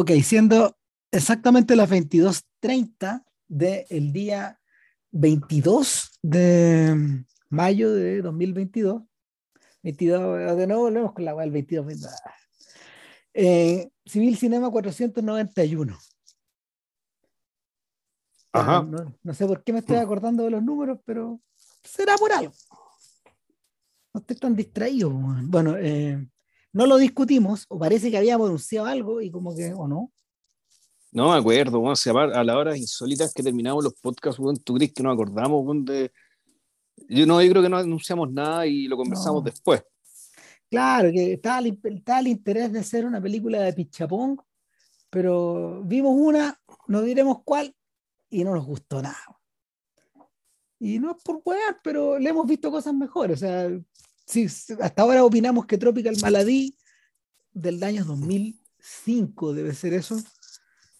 Ok, siendo exactamente las 22.30 del día 22 de mayo de 2022. 22, de nuevo volvemos con la web el 22. Eh, Civil Cinema 491. Ajá. No, no, sé por qué me estoy acordando de los números, pero será por algo. No estoy tan distraído. Bueno, eh, no lo discutimos, o parece que habíamos anunciado algo y como que, o no. No me acuerdo, vamos a, a las horas insólitas que terminamos los podcasts, bueno, ¿tú crees que nos acordamos de... Yo no, yo creo que no anunciamos nada y lo conversamos No. después. Claro, que estaba el, estaba el interés de hacer una película de Pichapong, pero vimos una, no diremos cuál, y no nos gustó nada. Y no es por wear, pero le hemos visto cosas mejores. O sea, sí, hasta ahora opinamos que Tropical Maladie del año 2005 debe ser eso.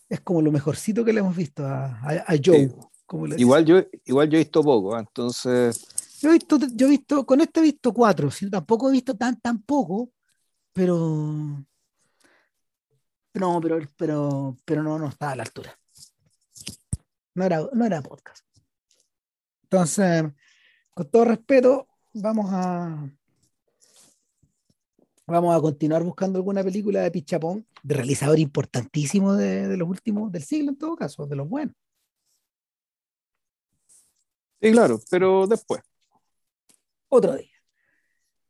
Es como lo mejorcito que le hemos visto a, a- a Joe. Sí. como le Igual yo, igual yo he visto poco, ¿ah? entonces Yo he visto, yo he visto, con este he visto cuatro, ¿sí? tampoco he visto tan, tan poco, pero no, pero, pero, pero no, no estaba a la altura. No era, no era podcast. Entonces, con todo respeto, vamos a vamos a continuar buscando alguna película de Pichapón, de realizador importantísimo de, de los últimos, del siglo en todo caso, de los buenos. sí, claro, pero después. otro día.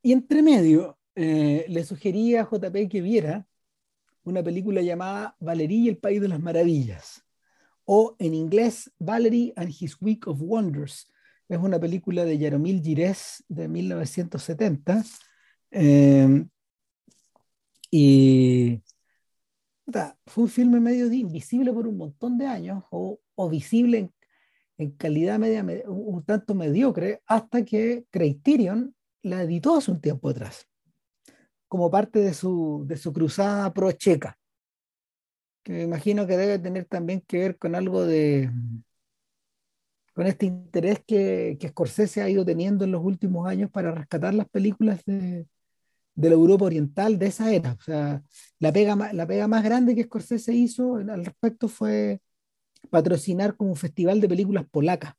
Y entre medio, eh, le sugerí a JP que viera una película llamada Valerie y el País de las Maravillas, o en inglés Valerie and His Week of Wonders. Es una película de Yaromil Gires de 1970. eh, y fue un filme medio invisible por un montón de años, o, o visible en, en calidad media, me- un, tanto mediocre, hasta que Criterion la editó hace un tiempo atrás, como parte de su, de su cruzada pro checa, que me imagino que debe tener también que ver con algo de con este interés que, que Scorsese ha ido teniendo en los últimos años para rescatar las películas de, de la Europa Oriental de esa era. O sea, la pega, la pega más grande que Scorsese hizo al respecto fue patrocinar como un festival de películas polacas.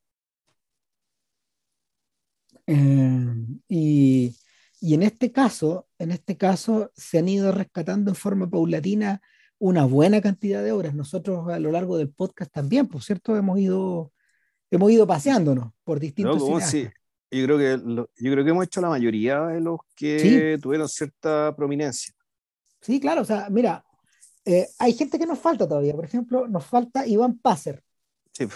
Eh, y, y en este caso, en este caso, se han ido rescatando en forma paulatina una buena cantidad de obras. Nosotros a lo largo del podcast también, por cierto, hemos ido, hemos ido paseándonos por distintos No, yo creo que lo- yo creo que hemos hecho la mayoría de los que tuvieron cierta prominencia. Sí, claro, o sea, mira, eh, hay gente que nos falta todavía. Por ejemplo, nos falta Iván Passer. Sí,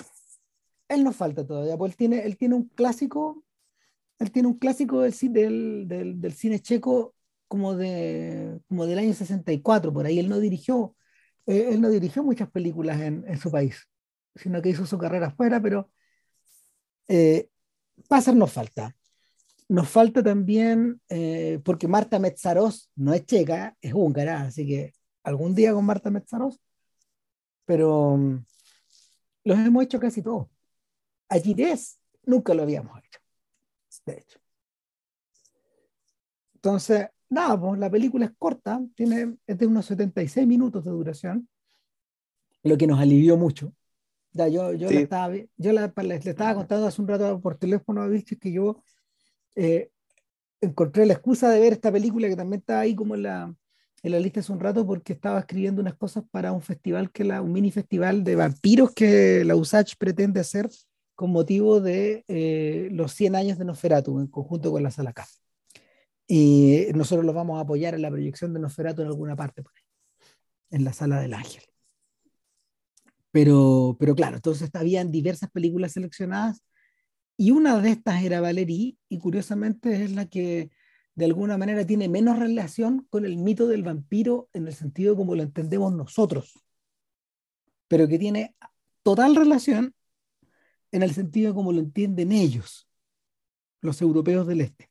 Él nos falta todavía, porque él tiene, él tiene un clásico, él tiene un clásico del, del, del, del cine checo como, de, como del año 64, por ahí. Él no dirigió, eh, él no dirigió muchas películas en, en su país, sino que hizo su carrera afuera, pero eh, Passer nos falta. Nos falta también, eh, porque Marta Metzaros no es checa, es húngara, así que algún día con Marta Metzaros, pero mm, los hemos hecho casi todos. A Gires nunca lo habíamos hecho, de hecho. Entonces, nada, pues la película es corta, tiene, es de unos 76 minutos de duración, lo que nos alivió mucho. Ya, yo yo, Sí. le, estaba, yo la- le, le estaba contando hace un rato por teléfono a Vilches que yo eh, encontré la excusa de ver esta película que también estaba ahí como en la, en la lista hace un rato porque estaba escribiendo unas cosas para un festival que la, un mini festival de vampiros que la USACH pretende hacer con motivo de eh, los 100 años de Nosferatu en conjunto con la Sala K. Y nosotros los vamos a apoyar en la proyección de Nosferatu en alguna parte por ahí, en la Sala del Ángel. Pero, pero claro, entonces habían diversas películas seleccionadas y una de estas era Valerie y curiosamente es la que de alguna manera tiene menos relación con el mito del vampiro en el sentido como lo entendemos nosotros, pero que tiene total relación en el sentido como lo entienden ellos, los europeos del este,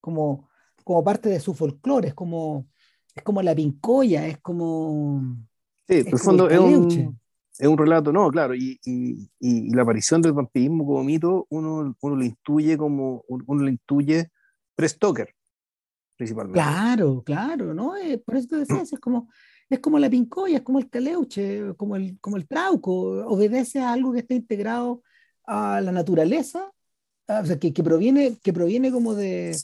como, como parte de su folclore, es como, es como la pincoya, es como... Sí, Es el fondo el es un, es un relato, no, claro, y, y- y- la aparición del vampirismo como mito, uno, uno lo intuye como, uno lo intuye pre-Stoker, principalmente. Claro, claro, ¿no? Eh, por eso te decía, es como, es como la pincoya, es como el caleuche, como el, como el trauco, obedece a algo que está integrado a la naturaleza, o sea, que, que, proviene, que proviene como de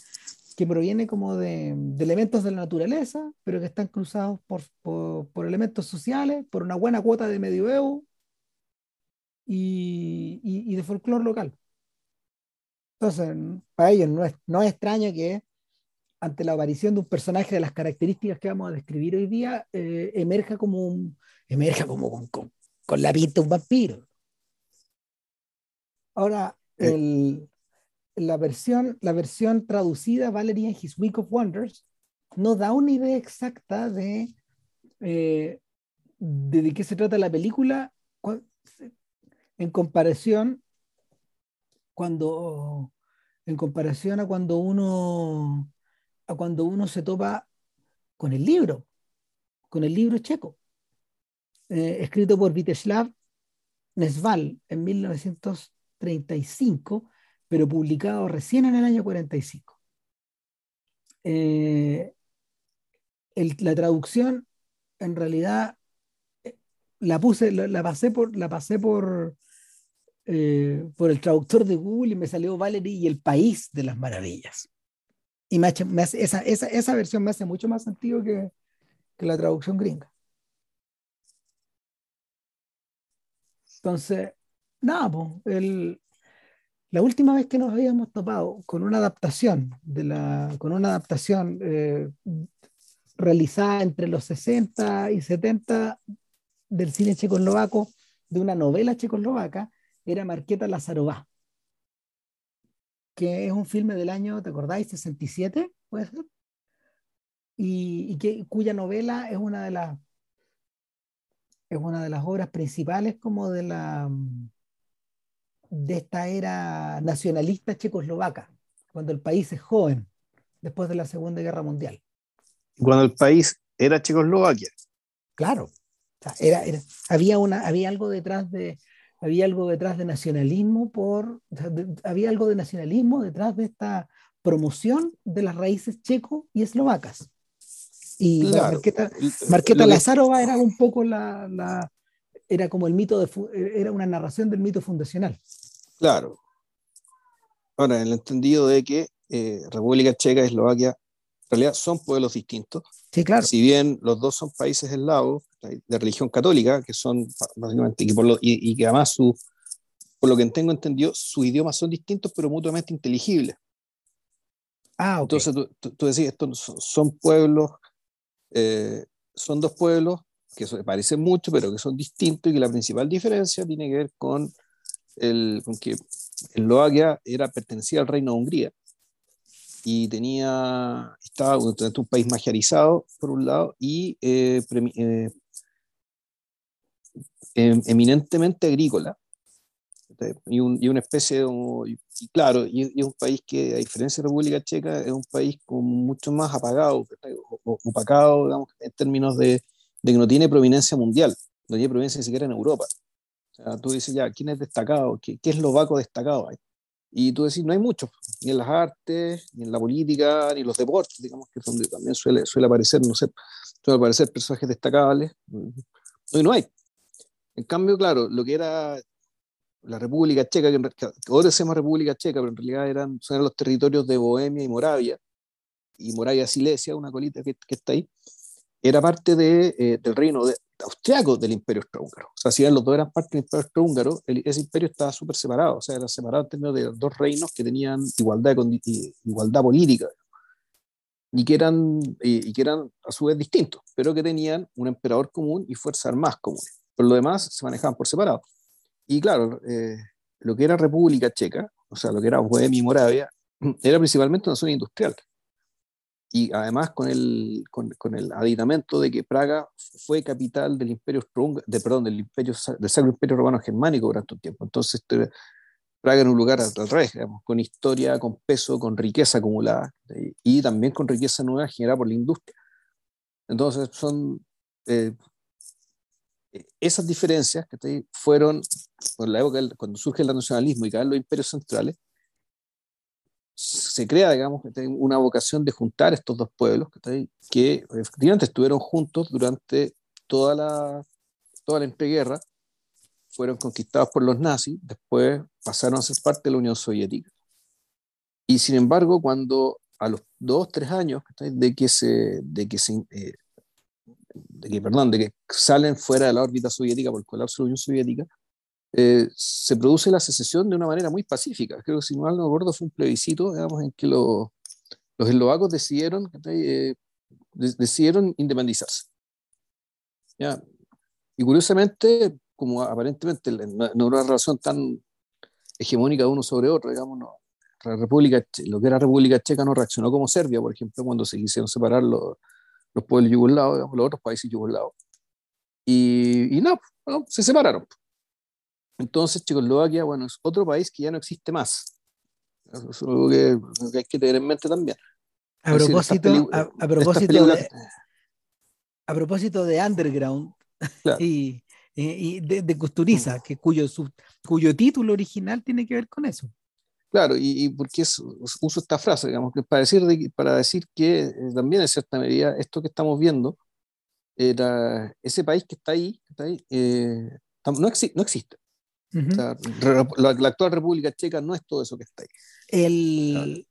que proviene como de, de, elementos de la naturaleza, pero que están cruzados por, por, por elementos sociales, por una buena cuota de medioevo y, y, y de folclore local. Entonces, para ellos no es, no es extraño que ante la aparición de un personaje de las características que vamos a describir hoy día, eh, emerja como un, emerja como con, con, con, la pinta de un vampiro. Ahora, eh. el, la, versión, la versión traducida, Valerie and His Week of Wonders, no da una idea exacta de, eh, de, qué se trata la película en comparación cuando en comparación a cuando uno a cuando uno se topa con el libro, con el libro checo, eh, escrito por Viteslav Nesval en 1935, pero publicado recién en el año 45. Eh, el, la traducción, en realidad, eh, la puse, la, pasé por, la pasé por, eh, por el traductor de Google y me salió Valerie y el país de las maravillas. Y esa, esa, esa, versión me hace mucho más sentido que, que la traducción gringa. Entonces, nada, pues, el, la última vez que nos habíamos topado con una adaptación, de la, con una adaptación eh, realizada entre los 60 y 70 del cine checoslovaco, de una novela checoslovaca, era Marqueta Lazarová, que es un filme del año, ¿te acordáis? 67, puede ser. Y, y que, cuya novela es una de las es una de las obras principales como de la de esta era nacionalista checoslovaca, cuando el país es joven, después de la Segunda Guerra Mundial. Cuando el país era Checoslovaquia. Claro, o sea, era, era, había, una, había algo detrás de, había algo detrás de nacionalismo por, había algo de nacionalismo detrás de esta promoción de las raíces checo y eslovacas. Y claro. Marqueta, Marqueta Lazarova era un poco la, la, era como el mito de, era una narración del mito fundacional. Claro. Ahora, en el entendido de que eh, República Checa y Eslovaquia en realidad son pueblos distintos. Sí, claro. Si bien los dos son países eslavos de religión católica, que son básicamente, y, lo, y, y, que además su, por lo que tengo entendido, sus idiomas son distintos, pero mutuamente inteligibles. Ah, okay. Entonces tú, tú, tú decís, estos son pueblos, eh, son dos pueblos que se parecen mucho, pero que son distintos y que la principal diferencia tiene que ver con, el, con que Eslovaquia era, pertenecía al reino de Hungría. Y tenía, estaba un país magiarizado, por un lado, y eh, eh, eminentemente agrícola, y, un, y, una especie de, y claro, y, y, un país que a diferencia de República Checa es un país con mucho más apagado, opacado, digamos, en términos de, de, que no tiene prominencia mundial, no tiene prominencia ni siquiera en Europa. Sea, tú dices ya, ¿quién es destacado? ¿Qué, qué eslovaco destacado hay? Y tú decís, no hay muchos, ni en las artes, ni en la política, ni en los deportes, digamos que es donde también suele, suele aparecer, no sé, suele aparecer personajes destacables. No, no hay. En cambio, claro, lo que era la República Checa, que, que ahora se llama República Checa, pero en realidad eran, eran los territorios de Bohemia y Moravia, y Moravia Silesia, una colita que, que está ahí, era parte de, eh, del reino de, austriaco del imperio austrohúngaro. O sea, si bien los dos eran parte del imperio austrohúngaro, ese imperio estaba súper separado, o sea, era separado en términos de dos reinos que tenían igualdad, igualdad política y que, eran, y, que eran a su vez distintos, pero que tenían un emperador común y fuerzas armadas comunes. Por lo demás, se manejaban por separado. Y claro, eh, lo que era República Checa, o sea, lo que era Bohemia y Moravia, era principalmente una zona industrial. Y además con el, con, con el aditamento de que Praga fue capital del imperio de, perdón, del imperio del Sacro Imperio Romano Germánico durante un tiempo. Entonces, Praga era un lugar al, revés, digamos, con historia, con peso, con riqueza acumulada y también con riqueza nueva generada por la industria. Entonces, son eh, esas diferencias que fueron, por la época, cuando surge el nacionalismo y caen los imperios centrales, se crea, digamos, una vocación de juntar estos dos pueblos que efectivamente estuvieron juntos durante toda la, toda la entreguerra, fueron conquistados por los nazis, después pasaron a ser parte de la Unión Soviética. Y sin embargo, cuando a los dos, tres años de que se, de que se, eh, de que, perdón, de que salen fuera de la órbita soviética por el colapso de la Unión Soviética, eh, se produce la secesión de una manera muy pacífica. Creo que si mal no recuerdo fue un plebiscito, digamos, en que los, los eslovacos decidieron, eh, decidieron independizarse. ¿Ya? Y curiosamente, como aparentemente no, no era una relación tan hegemónica de uno sobre otro, digamos, no, la República, lo que era República Checa no reaccionó como Serbia, por ejemplo, cuando se quisieron separar los, los pueblos yugoslavos, digamos, los otros países yugoslavos. Y, y no, se separaron. Entonces, Checoslovaquia, bueno, es otro país que ya no existe más. Eso es algo que, hay que tener en mente también. A propósito, a, propósito de, a propósito de Underground y, y, de, de, Custuriza, que cuyo, su, cuyo título original tiene que ver con eso. Claro, y, y porque es, uso esta frase, digamos, que para decir, de, para decir que eh, también en cierta medida esto que estamos viendo, era ese país que está ahí, está ahí eh, no, no, existe. La, la, actual República Checa no es todo eso que está ahí. El,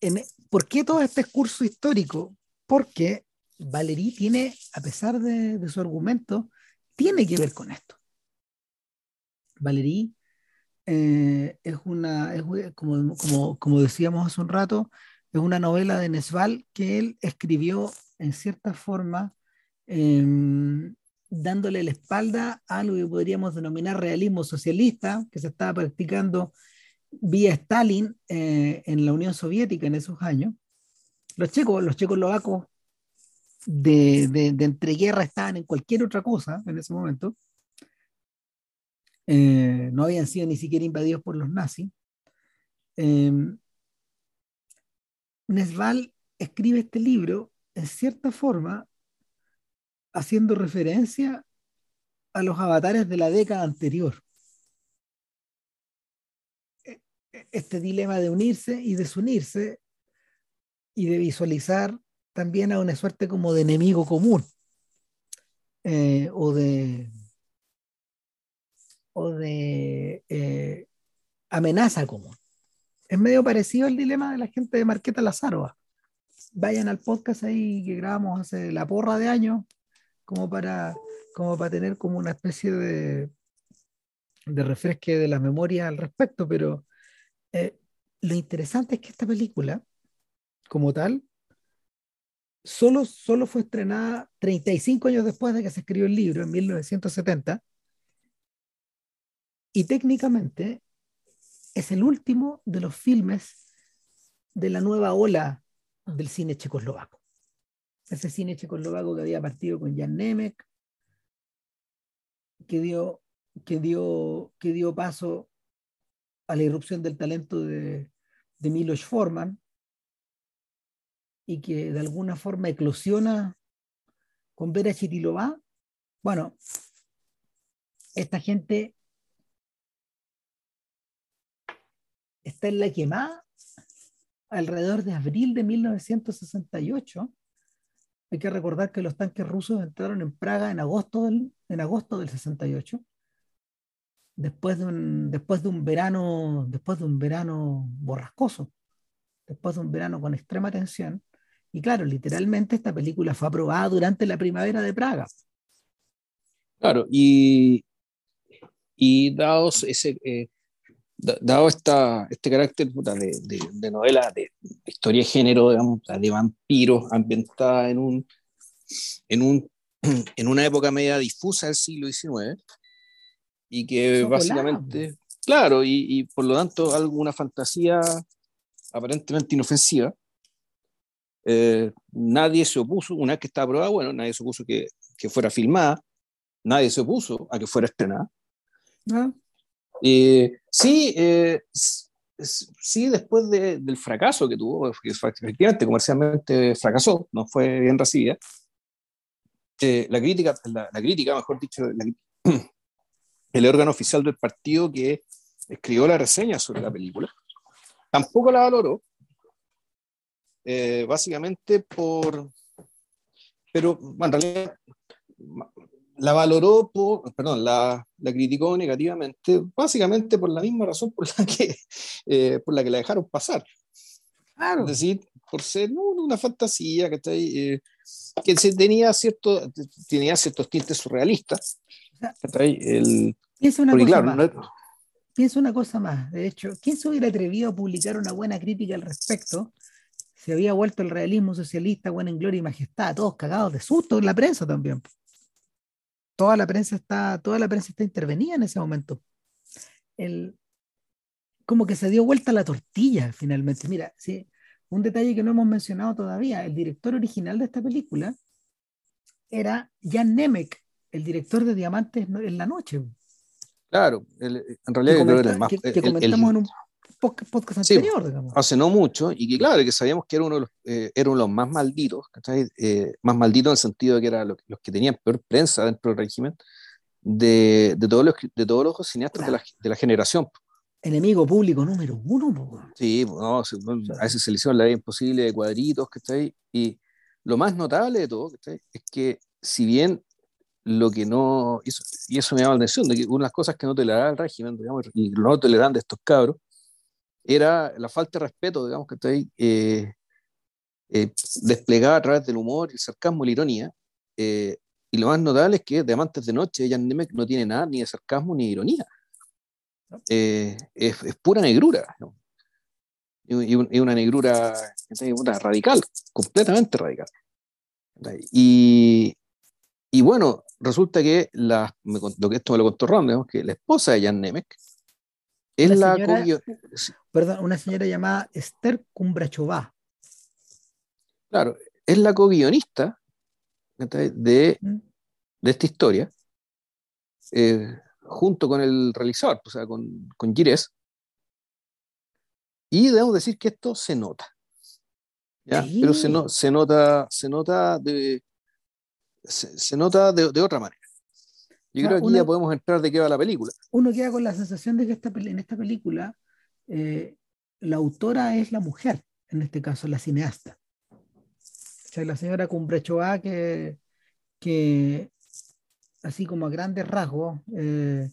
en, ¿Por qué todo este curso histórico? Porque Valerí tiene, a pesar de, de, su argumento, tiene que ver con esto. Valerí eh, es una, es, como, como, como, decíamos hace un rato, es una novela de Nesval que él escribió en cierta forma, eh, dándole la espalda a lo que podríamos denominar realismo socialista, que se estaba practicando vía Stalin eh, en la Unión Soviética en esos años. Los checos, los checoslovacos de, de, de entreguerra estaban en cualquier otra cosa en ese momento eh, no habían sido ni siquiera invadidos por los nazis. Eh, Nesval escribe este libro en cierta forma haciendo referencia a los avatares de la década anterior. E, e, este dilema de unirse y desunirse y de visualizar también a una suerte como de enemigo común eh, o de o de eh, amenaza común. Es medio parecido al dilema de la gente de Marqueta Lazarova. Vayan al podcast ahí que grabamos hace la porra de años, como para, como para tener como una especie de, de refresque de la memoria al respecto, pero eh, lo interesante es que esta película, como tal, solo, solo fue estrenada 35 años después de que se escribió el libro, en 1970, y técnicamente es el último de los filmes de la nueva ola del cine checoslovaco. Ese cine checoslovaco que había partido con Jan Nemec, que dio, que dio, que dio paso a la irrupción del talento de, de Forman y que de alguna forma eclosiona con Vera Chitilova. Bueno, esta gente está en la quemada alrededor de abril de 1968. Hay que recordar que los tanques rusos entraron en Praga en agosto del, en agosto del 68, después de, un, después de un verano, después de un verano borrascoso, después de un verano con extrema tensión. Y claro, literalmente esta película fue aprobada durante la primavera de Praga. Claro, y, y dados ese, eh, dado esta, este carácter de, de, novela de, historia de género, digamos, de vampiros, ambientada en, un, en, un, en una época media difusa del siglo XIX, y que básicamente, claro, y, y, por lo tanto alguna fantasía aparentemente inofensiva. Eh, nadie se opuso, una vez que estaba aprobada, bueno, nadie se opuso que, que fuera filmada, nadie se opuso a que fuera estrenada. ¿No? Eh, sí, eh, sí, después de, del fracaso que tuvo, que efectivamente comercialmente fracasó, no fue bien recibida, eh, la, crítica, la, crítica, mejor dicho, el órgano oficial del partido que escribió la reseña sobre la película, tampoco la valoró, básicamente por... Pero bueno, en realidad la valoró, por, perdón, la, la, criticó negativamente, básicamente por la misma razón por la que, eh, por la, que la dejaron pasar. Claro. Es decir, por ser una fantasía que, está ahí, eh, que se tenía, cierto, tenía ciertos tintes surrealistas. El, piensa una, cosa más. piensa una cosa más. De hecho, ¿quién se hubiera atrevido a publicar una buena crítica al respecto? Se había vuelto el realismo socialista, bueno, en gloria y majestad, todos cagados de susto en la prensa también toda la prensa está, toda la prensa está intervenida en ese momento. El, como que se dio vuelta la tortilla finalmente. Mira, sí, un detalle que no hemos mencionado todavía, el director original de esta película era Jan Nemec, el director de Diamantes en la Noche. Claro, en realidad que, que, comentamos en un podcast anterior, digamos. Hace no mucho, y que claro, que sabíamos que era uno de los, eh, era uno de los más malditos, eh, más malditos en el sentido de que eran los, que tenían peor prensa dentro del régimen, de, de, todos, los, de todos los cineastas de, la, de, la, generación. Enemigo público número uno. Sí, no, a veces se le hicieron la vida imposible de cuadritos, ¿cachai? Y lo más notable de todo, Es que si bien lo que no, y eso me llama la atención, de que unas cosas que no toleraba el régimen, digamos, y no toleran de estos cabros, era la falta de respeto, digamos, que está ahí, eh, eh, desplegada a través del humor, el sarcasmo y la ironía. Eh, y lo más notable es que de Amantes de Noche, Jan Nemec no tiene nada ni de sarcasmo ni de ironía. Es, es, pura negrura. Y, una negrura radical, completamente radical. Y, y bueno, resulta que la, lo que esto me lo contó Ron, que la esposa de Jan Nemec es la perdón, una señora llamada Esther Cumbrachová. Claro, es la co-guionista de, mm. de esta historia, eh, junto con el realizador, o sea, con, con Gires. Y debemos decir que esto se nota. Pero se, no, se, nota, se nota de, se, nota de, de, otra manera. Yo creo que aquí ya podemos entrar de qué va la película. Uno queda con la sensación de que esta, en esta película eh, la autora es la mujer, en este caso la cineasta. O sea, la señora Cumbrechoa que, que así como a grandes rasgos, eh,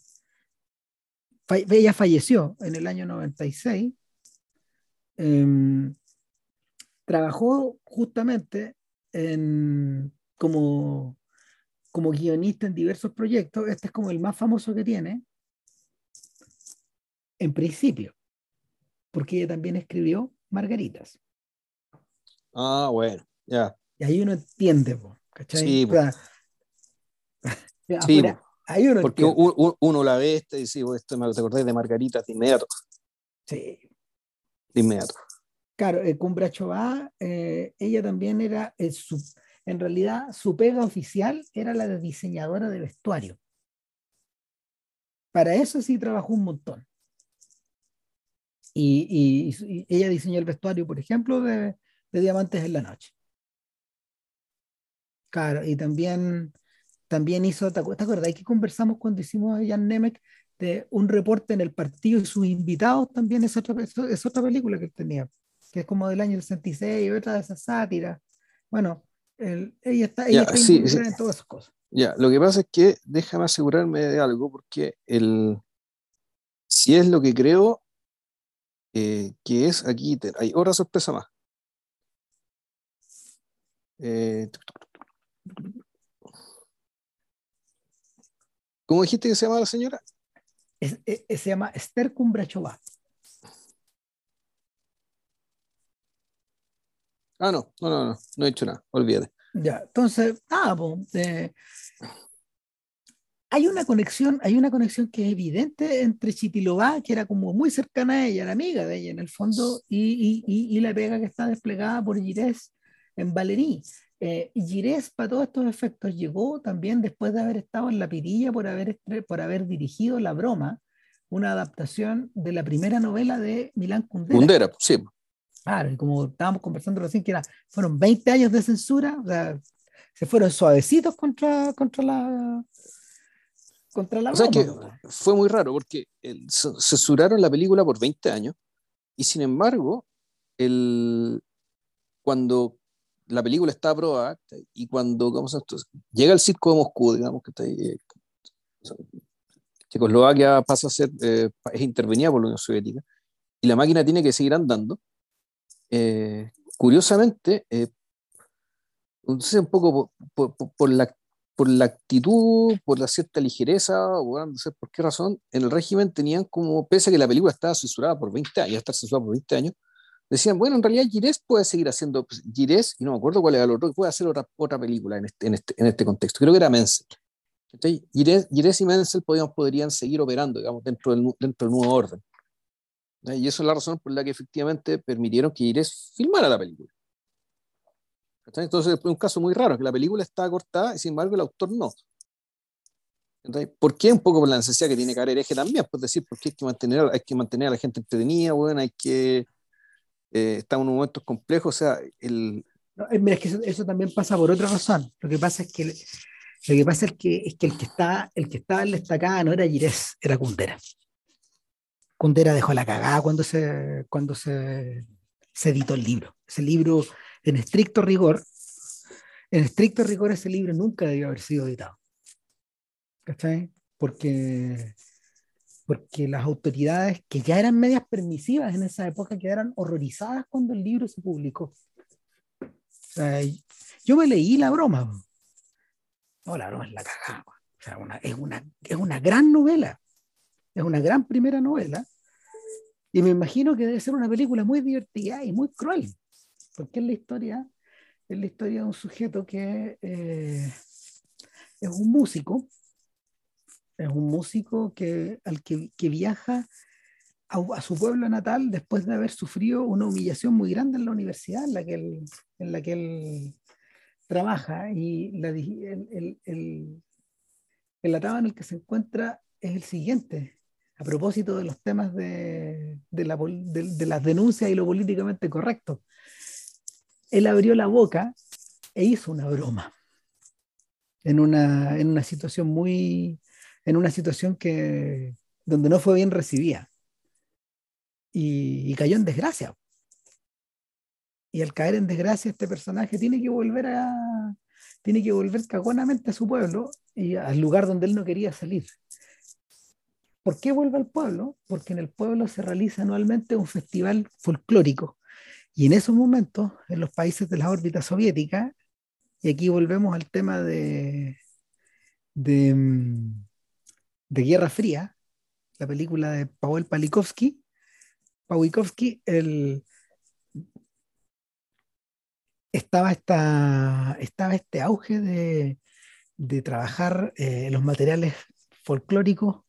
ella falleció en el año 96. Em, trabajó justamente en, como, como guionista en diversos proyectos. Este es como el más famoso que tiene, en principio porque ella también escribió Margaritas. Ah, bueno, ya. Y ahí uno entiende, ¿cachai? Sí, sí ahí porque uno, la ve este y dice, esto me acordé de Margaritas de inmediato. Sí. De inmediato. Claro, eh, Cumbra eh, ella también era, eh, su, en realidad, su pega oficial era la de diseñadora de vestuario. Para eso sí trabajó un montón. Y, ella diseñó el vestuario, por ejemplo, de, Diamantes en la Noche. Claro, y también, también hizo, ¿te acuerdas? que conversamos cuando hicimos a Jan Nemec de un reporte en el partido y sus invitados? También es otra, es otra película que tenía, que es como del año 66, otra de esas sátiras. Bueno, ella está, ella en todas esas cosas. Ya, lo que pasa es que déjame asegurarme de algo, porque el, si es lo que creo, eh, que es aquí, hay otra sorpresa más. Eh, ¿Cómo dijiste que se llama la señora? se llama Esther Cumbrachova. Ah, no, no, no, no, no he dicho nada, olvídate. Ya, entonces, ah, pues, hay una conexión, hay una conexión que es evidente entre Chitilobá, que era como muy cercana a ella, la amiga de ella en el fondo, y, y, y la pega que está desplegada por Gires en Valerí. Eh, y Gires, para todos estos efectos, llegó también después de haber estado en la pirilla por haber, por haber dirigido La Broma, una adaptación de la primera novela de Milán Kundera. Kundera, sí. Claro, y como estábamos conversando recién, que era, fueron 20 años de censura, o sea, se fueron suavecitos contra, contra la, contra la o sea que fue muy raro porque censuraron la película por 20 años y sin embargo, el, cuando la película está aprobada y cuando vamos a llega el circo de Moscú, digamos que está ahí, Checoslovaquia pasa a ser, eh, es intervenida por la Unión Soviética y la máquina tiene que seguir andando. Eh, curiosamente, eh, un poco por, la, por la actitud, por la cierta ligereza, o no sé por qué razón, en el régimen tenían como, pese a que la película estaba censurada por 20 años, está censurada por 20 años, decían, bueno, en realidad Gires puede seguir haciendo pues, y no me acuerdo cuál era el otro, puede hacer otra, otra película en este, en, este, en este contexto. Creo que era Menzel. Gires, Gires y Menzel podían, podrían seguir operando, digamos, dentro del, dentro del nuevo orden. Y eso es la razón por la que efectivamente permitieron que Gires filmara la película. Entonces, es un caso muy raro, que la película está cortada y sin embargo el autor no. ¿Por qué? Un poco por la necesidad que tiene que haber hereje también, pues decir, porque hay que mantener, hay que mantener a la gente entretenida, bueno, hay que eh, estamos en un momento complejo, o sea, el... es que eso, también pasa por otra razón. Lo que pasa es que lo que pasa es que, es que el que está el que estaba en la estacada no era Girés, era Kundera. Kundera dejó la cagada cuando se cuando se, se editó el libro. Ese libro, en estricto rigor, en estricto rigor ese libro nunca debió haber sido editado. ¿Cachai? Porque porque las autoridades que ya eran medias permisivas en esa época quedaron horrorizadas cuando el libro se publicó. yo me leí la broma. No, la broma es la cagada. es, una, es una gran novela. Es una gran primera novela. Y me imagino que debe ser una película muy divertida y muy cruel. Porque es la historia, es la historia de un sujeto que eh, es un músico es un músico que, al que, viaja a, su pueblo natal después de haber sufrido una humillación muy grande en la universidad en la que él, en la que él trabaja. Y la, el, el, el, el atado en el que se encuentra es el siguiente. A propósito de los temas de, de, la, de las denuncias y lo políticamente correcto. Él abrió la boca e hizo una broma en una, en una situación muy, en una situación que, donde no fue bien recibida. Y, cayó en desgracia. Y al caer en desgracia, este personaje tiene que volver a, tiene que volver cagonamente a su pueblo y al lugar donde él no quería salir. ¿Por qué vuelve al pueblo? Porque en el pueblo se realiza anualmente un festival folclórico. Y en esos momentos, en los países de la órbita soviética, y aquí volvemos al tema de, de, mm, Guerra Fría, la película de Pavel Palikovsky, Pawikovsky, el, estaba, esta, estaba este auge de, de trabajar eh, los materiales folclóricos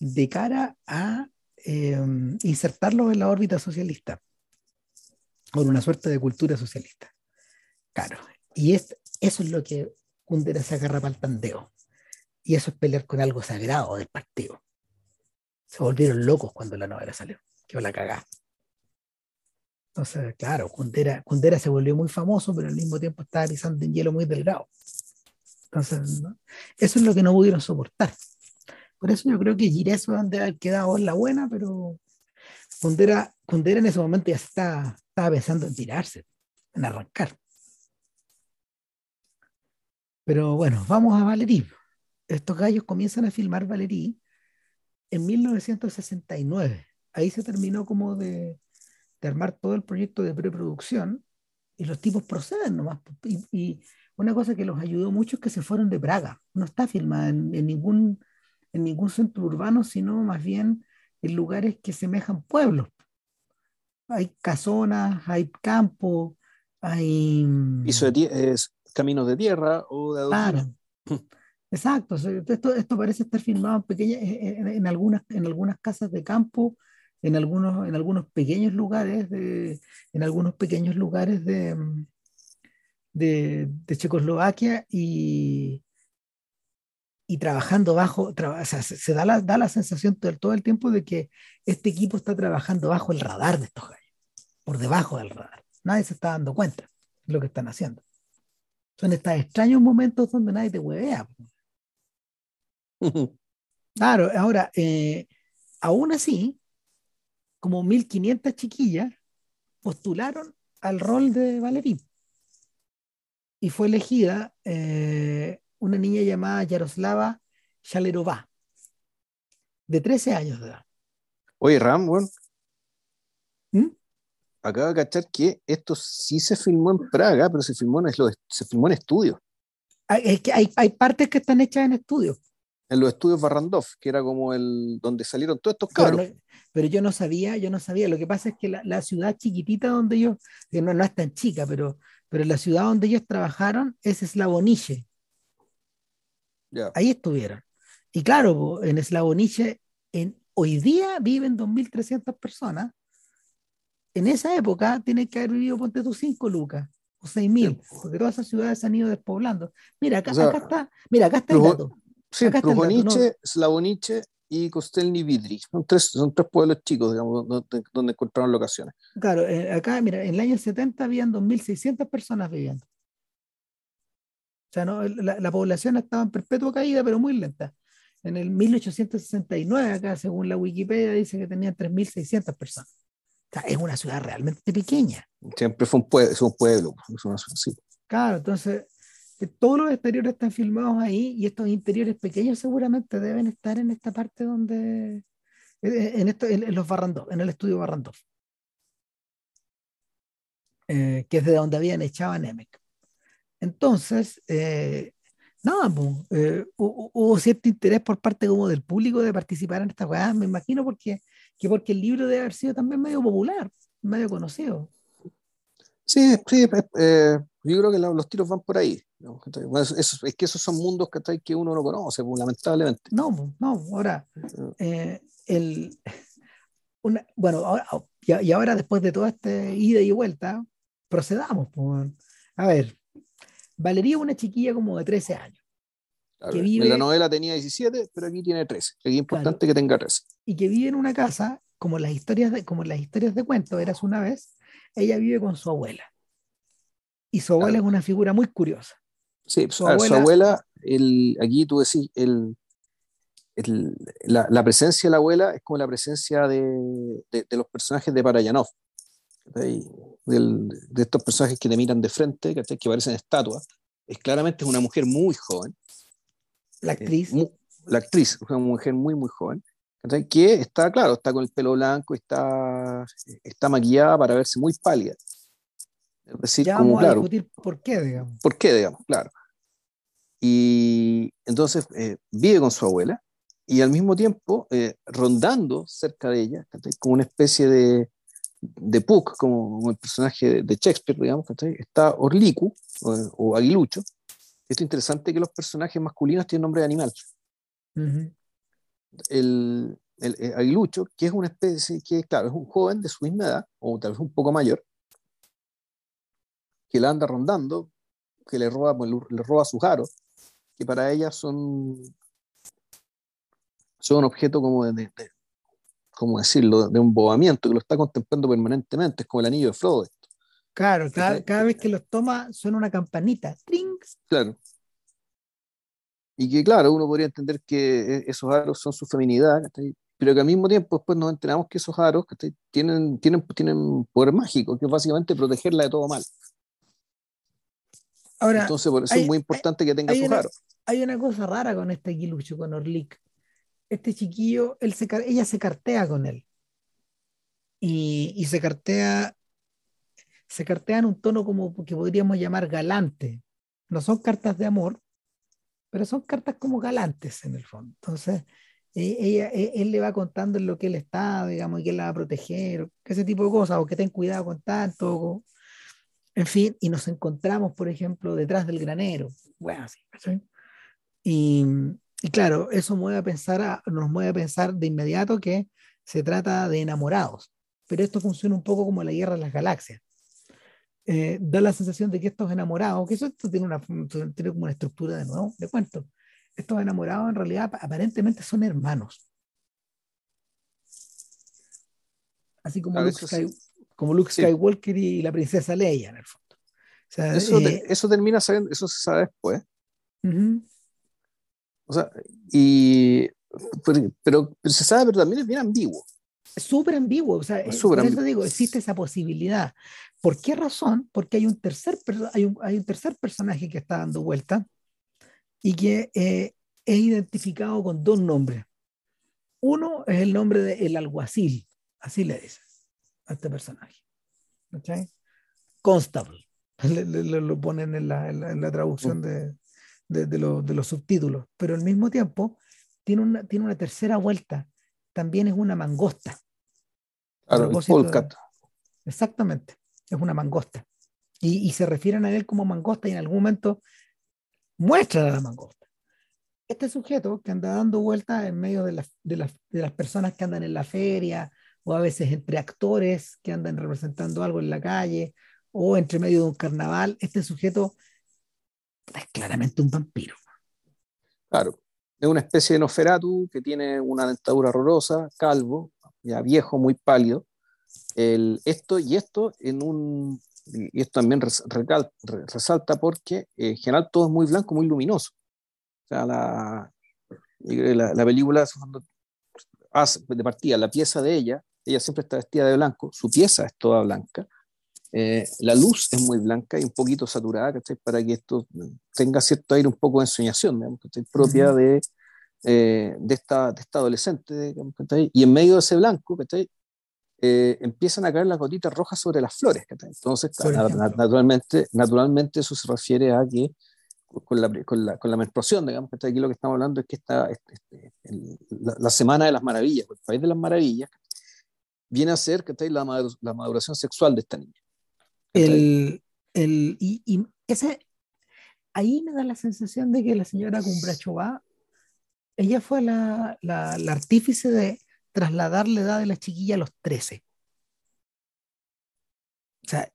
de cara a eh, insertarlos en la órbita socialista, con una suerte de cultura socialista. Claro, y es, eso es lo que Kundera se agarra para el tandeo. Y eso es pelear con algo sagrado del partido. Se volvieron locos cuando la novela salió. Quedó la cagada. Entonces, claro, Kundera, se volvió muy famoso, pero al mismo tiempo estaba pisando en hielo muy delgado. Entonces, eso es lo que no pudieron soportar. Por eso yo creo que Gires donde haber quedado en la buena, pero Kundera, en ese momento ya está, estaba pensando en tirarse, en arrancar. Pero bueno, vamos a Valerie estos gallos comienzan a filmar Valerie en 1969. Ahí se terminó como de, armar todo el proyecto de preproducción y los tipos proceden nomás. Y, una cosa que los ayudó mucho es que se fueron de Praga. No está filmada en, ningún, en ningún centro urbano, sino más bien en lugares que semejan pueblos. Hay casonas, hay campo, hay... Piso de es, caminos de tierra o de claro. Exacto, esto, esto parece estar filmado en, en, en, algunas, en algunas casas de campo, en algunos, en algunos pequeños lugares, de, en algunos pequeños lugares de, de, Checoslovaquia y, y trabajando bajo, o sea, se, da, la, da la sensación todo el tiempo de que este equipo está trabajando bajo el radar de estos gallos, por debajo del radar. Nadie se está dando cuenta de lo que están haciendo. Son estos extraños momentos donde nadie te huevea. Claro, ahora, eh, aún así, como 1500 chiquillas postularon al rol de Valerín. y fue elegida eh, una niña llamada Yaroslava Shalerová, de 13 años de edad. Oye, Ram, bueno, ¿Mm? acabo de cachar que esto sí se filmó en Praga, pero se filmó en, se filmó en estudios. Hay, es que hay, hay partes que están hechas en estudios. En los estudios Barrandov, que era como el donde salieron todos estos Pero, cabros. no- pero yo no sabía, yo no sabía. Lo que pasa es que la, la ciudad chiquitita donde ellos, que no, no es tan chica, pero, pero la ciudad donde ellos trabajaron es Slavonice. Ya. Ahí estuvieron. Y claro, en Slavonice, en, hoy día viven 2.300 personas. En esa época tienen que haber vivido, ponte tú, 5 lucas o 6.000, porque todas esas ciudades se han ido despoblando. Mira, acá, O sea, acá está, mira, acá está el dato. Sí, Prujonice, Slavonice y Kostelny Vidri. Son tres, son tres pueblos chicos, digamos, donde, donde encontraron locaciones. Claro, eh, acá, mira, en el año 70 habían 2.600 personas viviendo. Sea, no, la, la población estaba en perpetua caída, pero muy lenta. En el 1869, acá, según la Wikipedia, dice que tenían 3.600 personas. O sea, es una ciudad realmente pequeña. Siempre fue un pueblo, es un pueblo. es una- sí. Claro, entonces, eh, todos los exteriores están filmados ahí y estos interiores pequeños seguramente deben estar en esta parte donde, en, en esto, en, en los Barrandov, en el estudio Barrandov, eh, que es de donde habían echado a Nemec. Entonces, eh, nada, po, eh, hu- hu- hubo cierto interés por parte como del público de participar en esta weá, me imagino porque, que porque el libro debe haber sido también medio popular, medio conocido. Sí, sí, eh, eh, yo creo que la- los tiros van por ahí. ¿no? eso- es que esos son mundos ¿cachai? que uno no conoce, pues, lamentablemente. No, no, ahora, eh, el, una, bueno, ahora, y, y ahora después de toda esta ida y vuelta, procedamos. pues. A ver, Valeria es una chiquilla como de 13 años que En la novela tenía 17, pero aquí tiene 13. Aquí es importante que tenga 13. y que vive en una casa, como las historias de, como las historias de cuento, eras una vez, ella vive con su abuela. Y su abuela Claro. es una figura muy curiosa. Sí, Su a ver, su abuela- abuela, el, aquí tú decís, el, el- la, la presencia de la abuela es como la presencia de, de- de los personajes de Parayanov. Del- de estos personajes que te miran de frente, ¿cachai? que parecen estatuas. Es claramente es una mujer muy joven, La eh, actriz, mu- la actriz, una mujer muy, muy joven, ¿cachai? que está, claro, está con el pelo blanco, está, está maquillada para verse muy pálida. Es decir, ya como, vamos a claro, discutir por qué, digamos. ¿Por qué, digamos? Claro. Y entonces eh, vive con su abuela y al mismo tiempo eh, rondando cerca de ella, ¿cachai? como una especie de, de Puck, como, como el personaje de, Shakespeare, digamos, ¿cachai? está Orlicu o, o Aguilucho. Esto es interesante que los personajes masculinos tienen nombre de animal. Ujú. El, el, el Aguilucho, que es una especie, que claro, es un joven de su misma edad, o tal vez un poco mayor, que la anda rondando, que le roba, pues, le roba sus aros, que para ella son, son objeto como de- de- ¿cómo decirlo?, de embobamiento, que lo está contemplando permanentemente, es como el anillo de Frodo. Claro, cada, vez que los toma suena una campanita. ¡Tring! Claro. Y que, claro, uno podría entender que eh, esos aros son su feminidad, pero que al mismo tiempo después nos enteramos que esos aros tienen, tienen, tienen poder mágico, que es básicamente protegerla de todo mal. Ahora, Entonces, por eso hay- es muy importante que tenga sus aros. hay una cosa rara con este Aguilucho, con Orlik. Este chiquillo, él se, ella se cartea con él. Y, y se cartea, se cartea en un tono como que podríamos llamar galante. No son cartas de amor, pero son cartas como galantes en el fondo. Entonces, eh, ella, eh, él le va contando lo que él está, digamos, y que él la va a proteger, ese tipo de cosas, o que ten cuidado con tanto, o- en fin, y nos encontramos, por ejemplo, detrás del granero, bueno, ¿cachai? Y, y claro, eso mueve a pensar a- nos mueve a pensar de inmediato que se trata de enamorados, pero esto funciona un poco como la guerra de las galaxias. Eh, da la sensación de que estos enamorados, que eso esto tiene, una, tiene como una estructura de nuevo, de cuento, estos enamorados en realidad ap- aparentemente son hermanos. Así como Claro, Luke, sí. Sky- como Luke Sí. Skywalker y la princesa Leia en el fondo. O sea, Eso, eh, eso termina sabiendo, eso se sabe después. ujú, O sea, y, pero, pero, pero se sabe, pero también es bien ambiguo. Súper ambiguo, o sea, Es por eso digo, existe esa posibilidad. ¿Por qué razón? Porque hay un tercer, hay un, hay un tercer personaje que está dando vuelta y que eh, es identificado con dos nombres. Uno es el nombre del alguacil, así le dicen a este personaje. ¿cachai? Constable, le, le- le- lo ponen en la, en la- en la traducción de, de- de lo- de los subtítulos, pero al mismo tiempo tiene una, tiene una tercera vuelta, también es una mangosta. Claro, de-. Exactamente, es una mangosta. Y, y se refieren a él como mangosta y en algún momento muestran a la mangosta. Este sujeto que anda dando vueltas en medio de las, de, las, de las personas que andan en la feria, o a veces entre actores que andan representando algo en la calle, o entre medio de un carnaval, este sujeto es claramente un vampiro. Claro, es una especie de Nosferatu que tiene una dentadura horrorosa, calvo, ya viejo, muy pálido. El, esto y esto en un y esto también recal- re- resalta porque eh, en general todo es muy blanco, muy luminoso. O sea, la, la, la película de partida, la pieza de ella, ella siempre está vestida de blanco, su pieza es toda blanca, eh, la luz es muy blanca y un poquito saturada, ¿cachai? Para que esto tenga cierto aire un poco de ensoñación, digamos, ¿cachai? propia de, eh, de, esta, de esta adolescente, digamos, ¿cachai? Y en medio de ese blanco, ¿cachai? Eh, empiezan a caer las gotitas rojas sobre las flores, ¿cachai? Entonces, naturalmente, naturalmente eso se refiere a que con la, con la, con la menstruación, digamos, ¿cachai? Aquí lo que estamos hablando es que está este, este, el- la, la semana de las maravillas, el país de las maravillas, viene a ser ¿cachai? La maduración sexual de esta niña. El, el, y, y ese, ahí me da la sensación de que la señora Cumbrachova, ella fue la, la, la artífice de trasladar la edad de la chiquilla a los 13. O sea,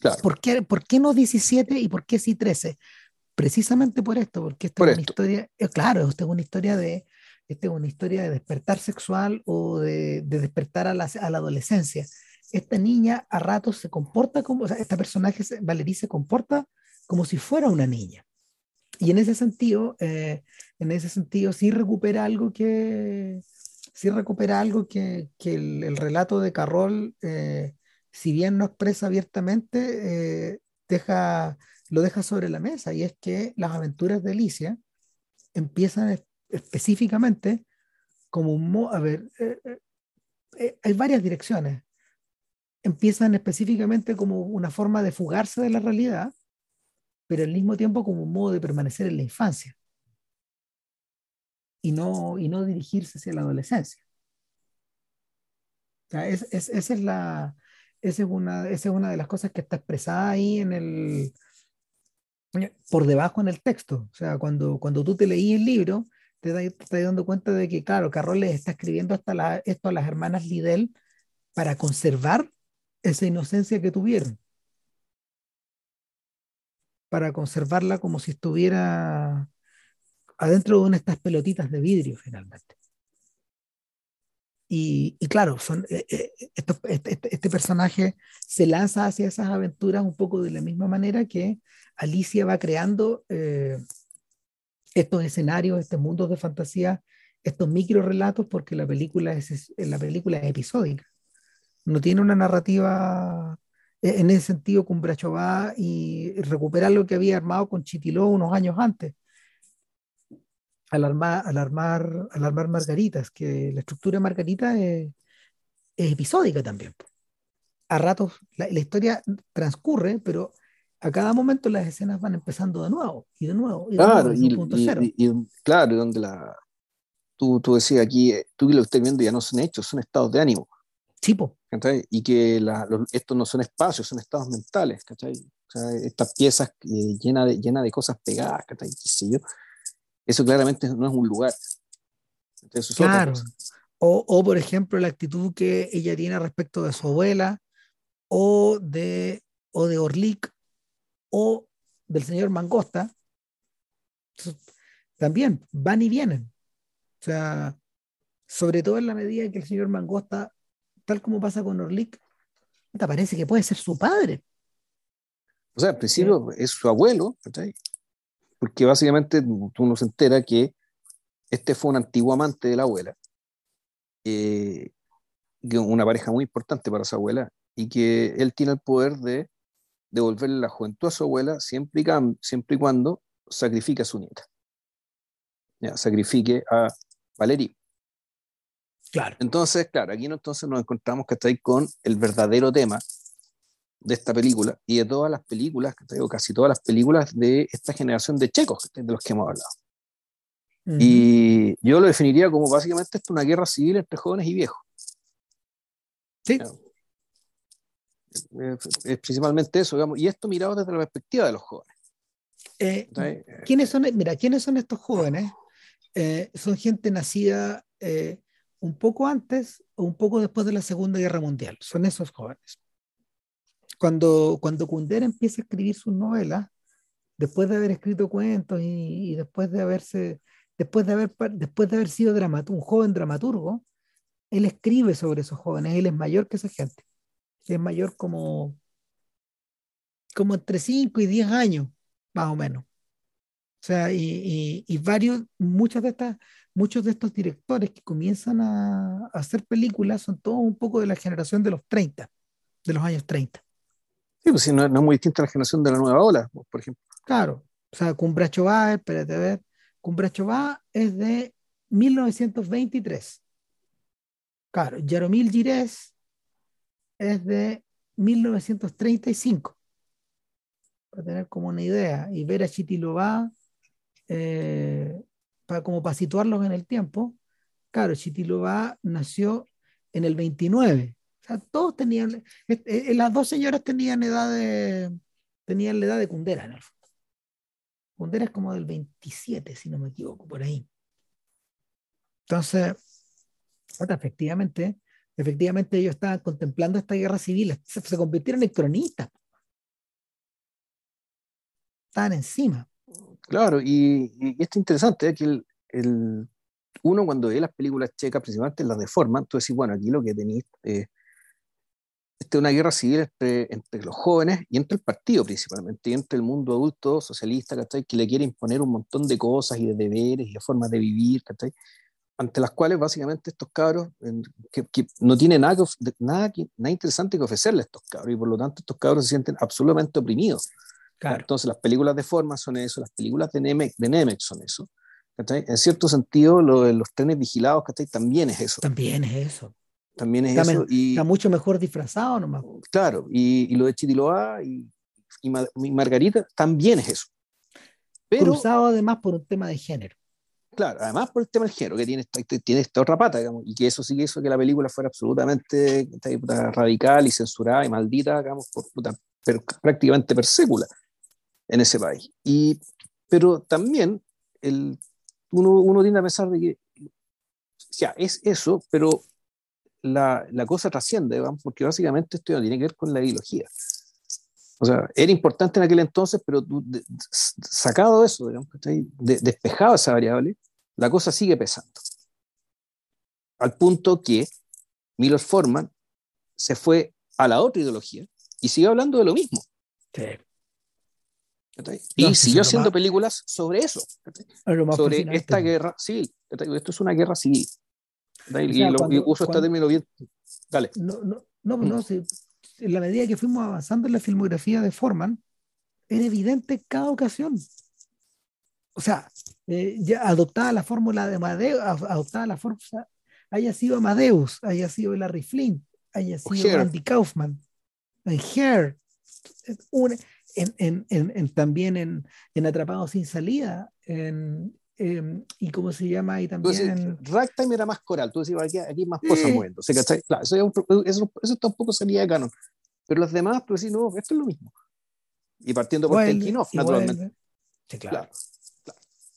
Claro, ¿por qué, por qué no 17 y por qué sí 13? Precisamente por esto, porque esta Por es una esto. historia, eh, claro, esta es una historia de, esta es una historia de despertar sexual o de, de despertar a la, a la adolescencia. Esta niña a ratos se comporta como, o esta personaje, Valerie, se comporta como si fuera una niña. Y en ese sentido, eh, en ese sentido sí recupera algo que, sí recupera algo que, que el, el relato de Carroll, eh, si bien no expresa abiertamente, eh, deja, lo deja sobre la mesa, y es que las aventuras de Alicia empiezan es- específicamente como un... A ver, eh, hay varias direcciones. Empiezan específicamente como una forma de fugarse de la realidad, pero al mismo tiempo como un modo de permanecer en la infancia y no, y no dirigirse hacia la adolescencia. O sea, es, es- esa, es la, esa, es una, esa es una de las cosas que está expresada ahí en el, por debajo en el texto. O sea, cuando, cuando tú te leí el libro, te, estás dando cuenta de que, claro, Carroll les está escribiendo hasta la- esto a las hermanas Liddell para conservar esa inocencia que tuvieron. Para conservarla como si estuviera adentro de una de estas pelotitas de vidrio, finalmente. Y, claro, son, eh, eh, este, este- este personaje se lanza hacia esas aventuras un poco de la misma manera que Alicia va creando eh, estos escenarios, estos mundos de fantasía, estos micro relatos, porque la película es- la película es episódica. No tiene una narrativa eh, en ese sentido con Brachová y recuperar lo que había armado con Chitiló unos años antes al armar, al armar, al armar Margaritas, que la estructura de Margarita es, es episódica también. A ratos la, la historia transcurre, pero a cada momento las escenas van empezando de nuevo, y de nuevo, y de claro, nuevo, desde y, un punto y- cero. y- y- claro, donde la, tú, tú decías aquí, eh, tú que lo estás viendo ya no son hechos, son estados de ánimo. Sí, po. ¿Cachai? Y que la- los- estos no son espacios, son estados mentales, ¿cachai? O sea, estas piezas eh, llenas de, llena de cosas pegadas, ¿cachai? Qué sé yo. Eso claramente no es un lugar. ¿cachai? Eso es otra claro. O, o, por ejemplo, la actitud que ella tiene respecto de su abuela, o de, o de Orlick, o del señor Mangosta, también van y vienen. O sea, sobre todo en la medida que el señor Mangosta, tal como pasa con Orlick, te parece que puede ser su padre. O sea, al principio es su abuelo. Porque básicamente tú no se entera que este fue un antiguo amante de la abuela, una pareja muy importante para su abuela, y que él tiene el poder de devolverle la juventud a su abuela siempre y, siempre y cuando sacrifique a su nieta. Sacrifique a Valerie. Claro. Entonces, claro, aquí entonces nos encontramos que ahí con el verdadero tema de esta película y de todas las películas, o casi todas las películas de esta generación de checos de los que hemos hablado. Y yo lo definiría como básicamente esto una guerra civil entre jóvenes y viejos. Sí. Es, principalmente eso, digamos, y esto mirado desde la perspectiva de los jóvenes. Eh, ¿quiénes son, mira, ¿quiénes son estos jóvenes? Eh, son gente nacida eh, un poco antes o un poco después de la Segunda Guerra Mundial. Son esos jóvenes. Cuando, cuando Kundera empieza a escribir sus novelas, después de haber escrito cuentos y, después de haberse, después de haber, después de haber sido un joven dramaturgo, él escribe sobre esos jóvenes. Él es mayor que esa gente. Es mayor como, como entre 5 y 10 años, más o menos. O sea, y, y, varios, muchas de estas, muchos de estos directores que comienzan a, hacer películas son todos un poco de la generación de los 30, de los años 30. Sí, pues si no, es muy distinta a la generación de la nueva ola, por ejemplo. Claro, o sea, Cumbracho va, espérate a ver, Cumbracho va es de 1923. Claro, Yaromil Gires es de 1935. Para tener como una idea. Y Vera Chitilova, eh, para, como para situarlos en el tiempo, claro, Chitilova nació en el 29. O sea, todos tenían, las dos señoras tenían edad de, tenían la edad de Kundera en el fondo. Kundera es como del 27, si no me equivoco, por ahí. Entonces, efectivamente, efectivamente ellos estaban contemplando esta guerra civil, se, convirtieron en cronistas. Estaban encima. Claro, y, esto es interesante, ¿eh? que el, uno cuando ve las películas checas, principalmente las de Forman, tú decís, bueno, aquí lo que tenéis eh, es una guerra civil entre, los jóvenes y entre el partido principalmente, y entre el mundo adulto socialista, que le quiere imponer un montón de cosas y de deberes y de formas de vivir, ante las cuales básicamente estos cabros, que, no tienen nada, nada, nada interesante que ofrecerle a estos cabros, y por lo tanto estos cabros se sienten absolutamente oprimidos. Claro. Entonces las películas de forma son eso, las películas de Nemec, de Nemec son eso. En cierto sentido, lo los trenes vigilados también es eso. También es eso. También es está eso. y, está mucho mejor disfrazado nomás. Claro, y, y lo de Chitiloa y, y, Margarita también es eso. Pero, Cruzado además por un tema de género. Claro, además por el tema del género, que tiene esta, tiene esta otra pata, digamos, y que eso sí que hizo que la película fuera absolutamente radical y censurada y maldita, digamos, por, pero prácticamente per sécula en ese país. Y, pero también el, uno, uno tiende a pensar de que, ya, es eso, pero la, la cosa trasciende, digamos, porque básicamente esto no tiene que ver con la ideología. O sea, era importante en aquel entonces, pero tú, sacado eso, digamos, despejado esa variable, la cosa sigue pesando. Al punto que Miller Forman se fue a la otra ideología y sigue hablando de lo mismo. Sí. Y siguió haciendo películas sobre eso, sobre esta guerra civil. Esto es una guerra civil. y, uso este término bien. Dale. No, no, no, no mm. en la medida que fuimos avanzando en la filmografía de Forman, era evidente cada ocasión o sea, eh, ya adoptada la fórmula de Amadeus, adoptada la fórmula, haya sido Amadeus, haya sido Larry Flint, haya sido Andy Kaufman, en Hair, en, en, en, también en, en Atrapado sin salida, en, y cómo se llama ahí también. Ragtime era más coral, tú decías aquí, aquí más cosas moviendo. Claro, eso, eso, eso, tampoco salía de canon. Pero los demás, tú decís, no, esto es lo mismo. Y partiendo por Telkinov, naturalmente. Sí, claro.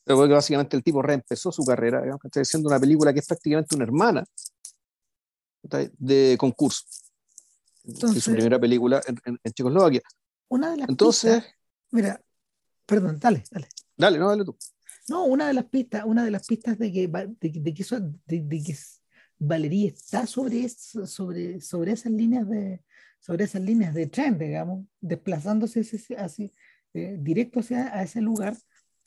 Pero que básicamente el tipo reempezó su carrera, digamos, está haciendo una película que es prácticamente una hermana de concurso. Entonces, su primera película en, Checoslovaquia. Una de las Entonces, pistas, mira, perdón, dale, dale. Dale, no, dale tú. No, una de las pistas, una de las pistas de que, de, que, eso, de, que Valería está sobre, sobre, sobre esas líneas de sobre esas líneas de tren, digamos, desplazándose así, eh, directo hacia a ese lugar,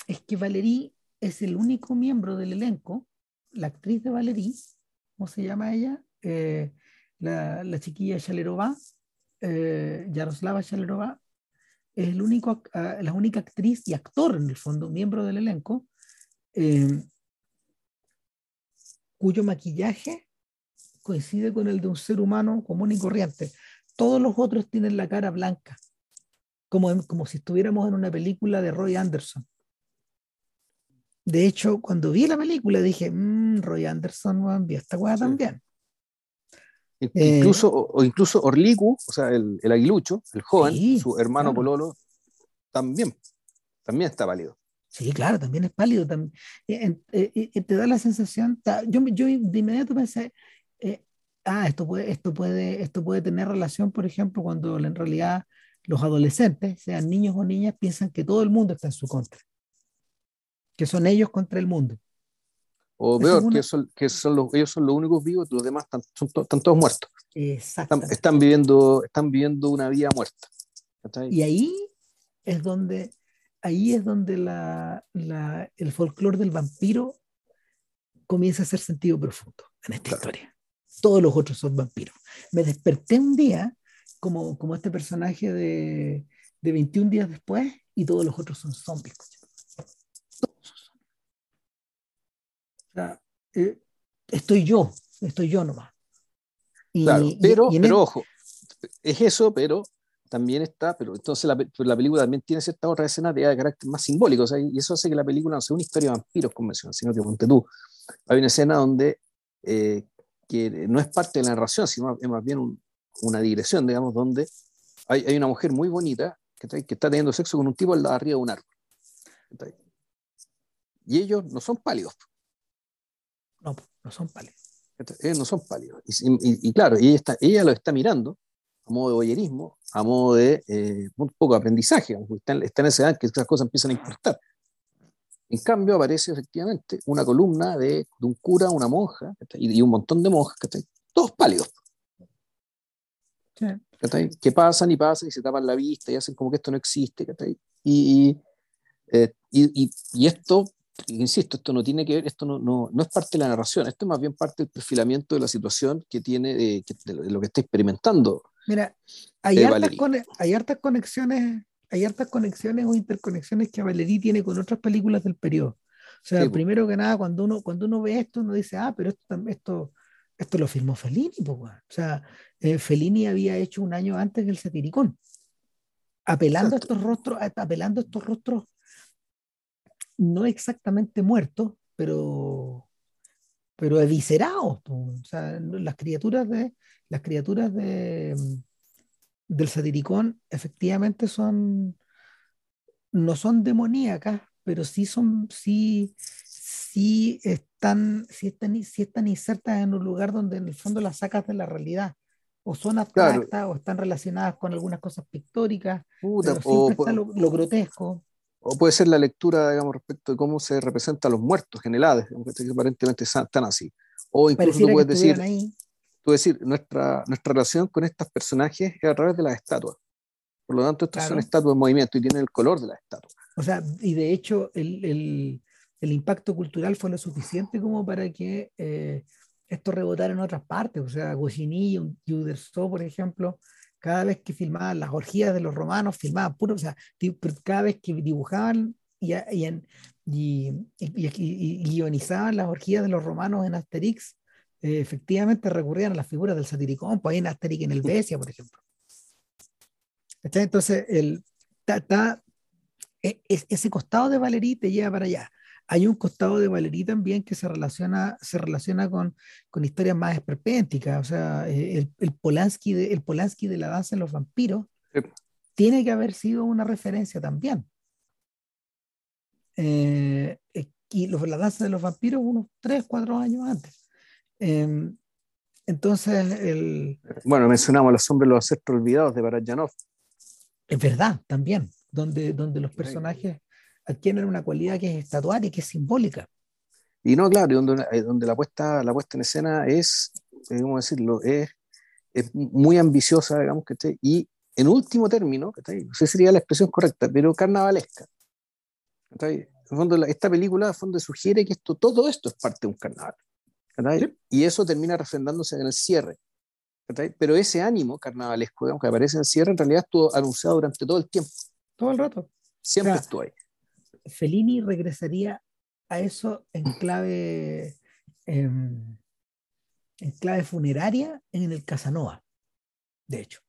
es que Valerie es el único miembro del elenco, la actriz de Valerie, ¿cómo se llama ella? Eh, la, la, chiquilla Shalerova, eh, Yaroslava Shalerova, es el único, ah, la única actriz y actor, en el fondo, miembro del elenco, eh, cuyo maquillaje coincide con el de un ser humano común y corriente. Todos los otros tienen la cara blanca, como, como si estuviéramos en una película de Roy Anderson. De hecho, cuando vi la película dije, mmm, Roy Anderson a esta weá también. Incluso, eh, o, incluso Orliku, o sea, el, el aguilucho, el joven, su hermano Pololo, también, también está válido. Sí, claro, también es pálido. También. Eh, eh, te da la sensación, yo, yo de inmediato pensé, ah, esto puede, esto, puede, esto puede tener relación, por ejemplo, cuando en realidad los adolescentes, sean niños o niñas, piensan que todo el mundo está en su contra que son ellos contra el mundo. O peor, que, son, que son los, ellos son los únicos vivos, los demás están, son están todos muertos. Están, están, viviendo, están viviendo una vida muerta. Y ahí es donde, ahí es donde la, la, el folclore del vampiro comienza a hacer sentido profundo en esta historia. Todos los otros son vampiros. Me desperté un día como, como este personaje de, de 21 días después y todos los otros son zombies. Eh, estoy yo, estoy yo nomás. claro, pero, pero ojo, es eso, pero también está, pero entonces la, la película también tiene ciertas otras escenas de, carácter más simbólico, y eso hace que la película no sea una historia de vampiros convencional, sino que ponte tú, hay una escena donde eh, que no es parte de la narración, sino es más bien una digresión, digamos, donde hay, hay, una mujer muy bonita que está, que está teniendo sexo con un tipo al lado arriba de un árbol. Y ellos no son pálidos. No, no son pálidos. Ellos no son pálidos. Y, claro, ella, está, ella lo está mirando a modo de boyerismo, a modo de eh, un poco de aprendizaje, está está en esa edad que esas cosas empiezan a importar. En cambio, aparece efectivamente una columna de, de un cura, una monja y, un montón de monjas, todos pálidos. Sí. Que pasan y pasan y se tapan la vista y hacen como que esto no existe. Y, eh, y, y, esto insisto, esto no tiene que ver, esto no, no, no, es parte de la narración, esto es más bien parte del perfilamiento de la situación que tiene, de, lo que está experimentando. Mira, hay, eh, hartas, hay hartas conexiones, hay hartas conexiones o interconexiones que Valerí tiene con otras películas del periodo. O sea, primero que nada, cuando uno, cuando uno ve esto, uno dice, ah, pero esto, esto, esto lo filmó Fellini, o sea, eh, Fellini había hecho un año antes el Satiricón, apelando a estos rostros, apelando a estos rostros no exactamente muertos, pero, pero eviscerados. O sea, las criaturas de las criaturas de, del satiricón efectivamente son no son demoníacas, pero sí son sí, sí están sí están, sí están insertas en un lugar donde en el fondo las sacas de la realidad. O son abstractas o están relacionadas con algunas cosas pictóricas, o, está lo grotesco o puede ser la lectura, digamos, respecto de cómo se representan los muertos en el Hades, que aparentemente están así. O incluso tú puedes decir, tú decir nuestra, nuestra relación con estos personajes es a través de las estatuas. Por lo tanto, estas son estatuas en movimiento y tienen el color de las estatuas. O sea, y de hecho, el, el, el impacto cultural fue lo suficiente como para que eh, esto rebotara en otras partes. O sea, Goscinny y Uderzo, por ejemplo, cada vez que filmaban las orgías de los romanos, filmaban puro, o sea, cada vez que dibujaban y, y, y, guionizaban las orgías de los romanos en Asterix, eh, efectivamente recurrían a las figuras del satiricón, pues en Asterix en el Besia, por ejemplo. Entonces, el, e, ese costado de Valerí te lleva para allá hay un costado de Valerí también que se relaciona, se relaciona con, con historias más esperpénticas. O sea, eh, el, el, Polanski de, el Polanski de la danza de los vampiros tiene que haber sido una referencia también. Eh, eh, y los, la danza de los vampiros unos 3, 4 años antes. Em, entonces, el... Bueno, mencionamos Los hombres los ancestros olvidados de Barajanov. Es verdad, también, donde, donde los personajes adquieren una cualidad que es estatuaria, que es simbólica. Y no, claro, donde, eh, donde la, puesta, la puesta en escena es, eh, ¿cómo decirlo? Es, es muy ambiciosa, digamos, que esté, y en último término, no sé si sería la expresión correcta, pero carnavalesca. En fondo, esta película en fondo sugiere que esto, todo esto es parte de un carnaval. Y eso termina refrendándose en el cierre. Pero ese ánimo carnavalesco, que aparece en el cierre, en realidad estuvo anunciado durante todo el tiempo. Todo el rato. Siempre estuvo ahí. Fellini regresaría a eso en clave, em, en clave funeraria en el Casanova, de hecho.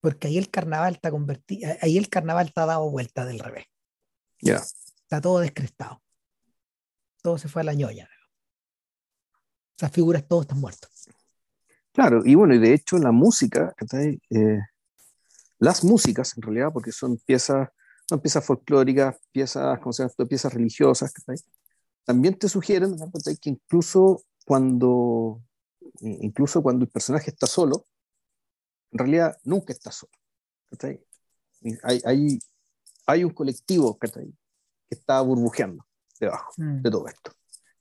Porque ahí el carnaval está convertido, ahí el carnaval está dado vuelta del revés. Ya. Está todo descrestado. Todo se fue a la ñoña. Esas figuras todos están muertos. Claro, y bueno, y de hecho la música, eh, las músicas en realidad, porque son piezas, son piezas folclóricas, piezas, ¿cómo se llama? piezas religiosas, también te sugieren que incluso cuando, incluso cuando el personaje está solo, en realidad nunca está solo. Hay, hay, hay, un colectivo que está burbujeando debajo mm. de todo esto.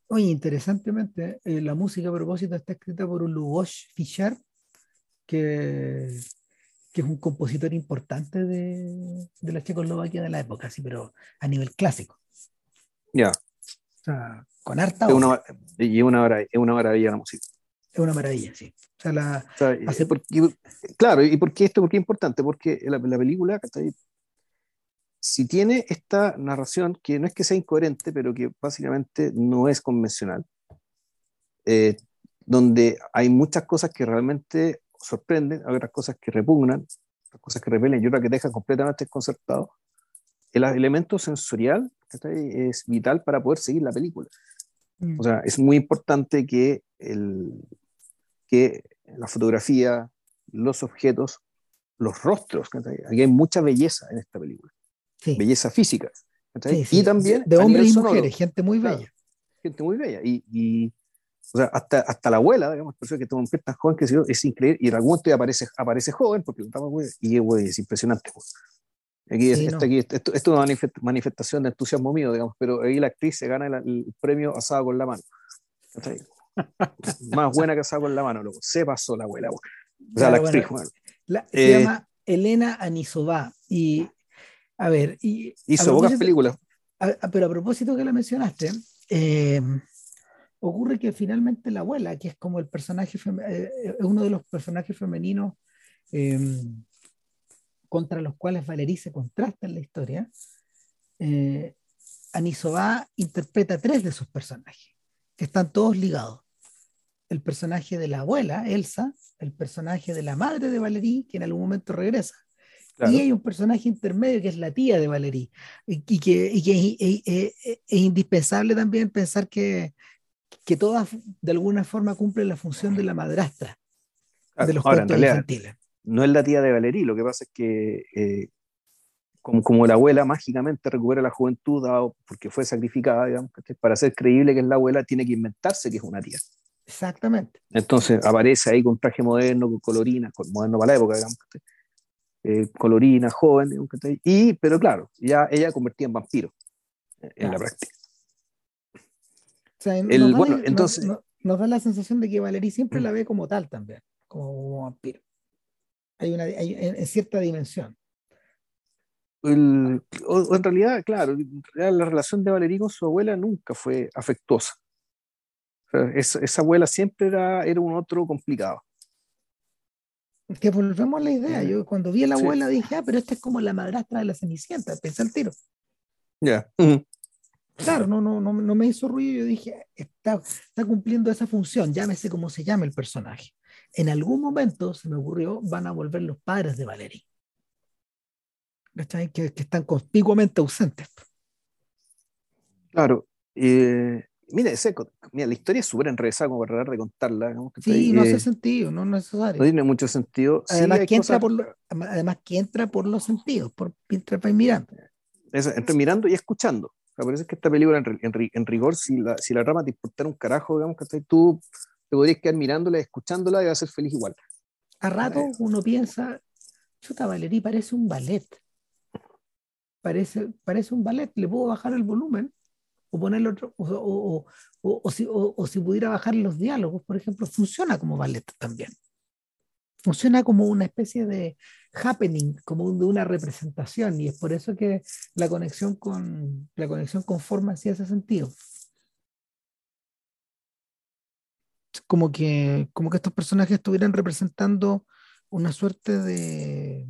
Oye, interesantemente, eh, la música a propósito está escrita por un Lubos Fischer, que, que, es un compositor importante de, de, la Checoslovaquia de la época, sí, pero a nivel clásico. Ya. O sea, con harta. Es una, y una, es una maravilla la música. Es una maravilla, sí. O sea, la, claro, ¿y por qué esto? ¿Por qué es importante? Porque la, la película si tiene esta narración, que no es que sea incoherente, pero que básicamente no es convencional, eh, donde hay muchas cosas que realmente sorprenden, hay otras cosas que repugnan, otras cosas que repelen y otras que dejan completamente desconcertado, el elemento sensorial es vital para poder seguir la película. Mm. O sea, es muy importante que, el, que la fotografía, los objetos, los rostros, aquí hay mucha belleza en esta película belleza física. y también de hombres y mujeres, gente muy bella. gente muy bella. Y, y o sea, hasta, hasta la abuela, digamos, que tuvo un tan joven que es increíble. Y en algún momento aparece, aparece joven, porque y es impresionante. Aquí, esto, aquí esto, es una manifestación de entusiasmo mío, digamos, pero ahí la actriz se gana el, premio asado con la mano. Más buena que asado con la mano, loco. Se pasó la abuela. O sea, la actriz. se eh, llama Elena Anisová y a ver, y. Hizo pocas películas. pero a propósito que la mencionaste, eh, ocurre que finalmente la abuela, que es como el personaje, eh, uno de los personajes femeninos em, contra los cuales Valerí se contrasta en la historia, eh, Anisova interpreta tres de sus personajes, que están todos ligados. El personaje de la abuela, Elsa, el personaje de la madre de Valerí, que en algún momento regresa, y hay un personaje intermedio que es la tía de Valerie, y, que, es, indispensable también pensar que, que todas de alguna forma cumplen la función de la madrastra de los Ahora, infantiles. No es la tía de Valerie, lo que pasa es que eh, como, como, la abuela mágicamente recupera la juventud porque fue sacrificada, digamos, para ser creíble que es la abuela, tiene que inventarse que es una tía. Exactamente. Entonces aparece ahí con traje moderno, con colorina, con moderno para la época, digamos. Eh, colorina, joven, y, pero claro, ya ella convertía en vampiro eh, en la práctica. El, nos, bueno, da, entonces, nos, da la sensación de que Valerie siempre la ve como tal también, como, vampiro. Hay una hay, en, cierta dimensión. El, o, en realidad, claro, la relación de Valerie con su abuela nunca fue afectuosa. esa, esa, abuela siempre era, era un otro complicado que volvemos a la idea. Yo cuando vi a la abuela dije, ah, pero esta es como la madrastra de la Cenicienta, pensé al tiro. Ya. Claro, no, no, no, no, me hizo ruido. Yo dije, está, está cumpliendo esa función, llámese como se llame el personaje. En algún momento se me ocurrió, van a volver los padres de Valerie. Que, que están conspicuamente ausentes. Claro. Eh, Mira, mira, la historia es súper enredada como para tratar de contarla. sí, no hace sentido, no es necesario. No tiene mucho sentido. Además, que, entra por además que entra por los sentidos, por mientras mirando. entre mirando y escuchando. O parece que esta película, en, rigor, si la, si la rama te importara un carajo, digamos, que tú te podrías quedar mirándola, escuchándola y vas a ser feliz igual. A rato uno piensa, chuta, Valerí parece un ballet. Parece, parece un ballet, le puedo bajar el volumen o ponerle otro, o, o, o, si, o, si, pudiera bajar los diálogos, por ejemplo, funciona como ballet también. Funciona como una especie de happening, como de una representación, y es por eso que la conexión con, la conexión con forma sí hace sentido. como que, como que estos personajes estuvieran representando una suerte de,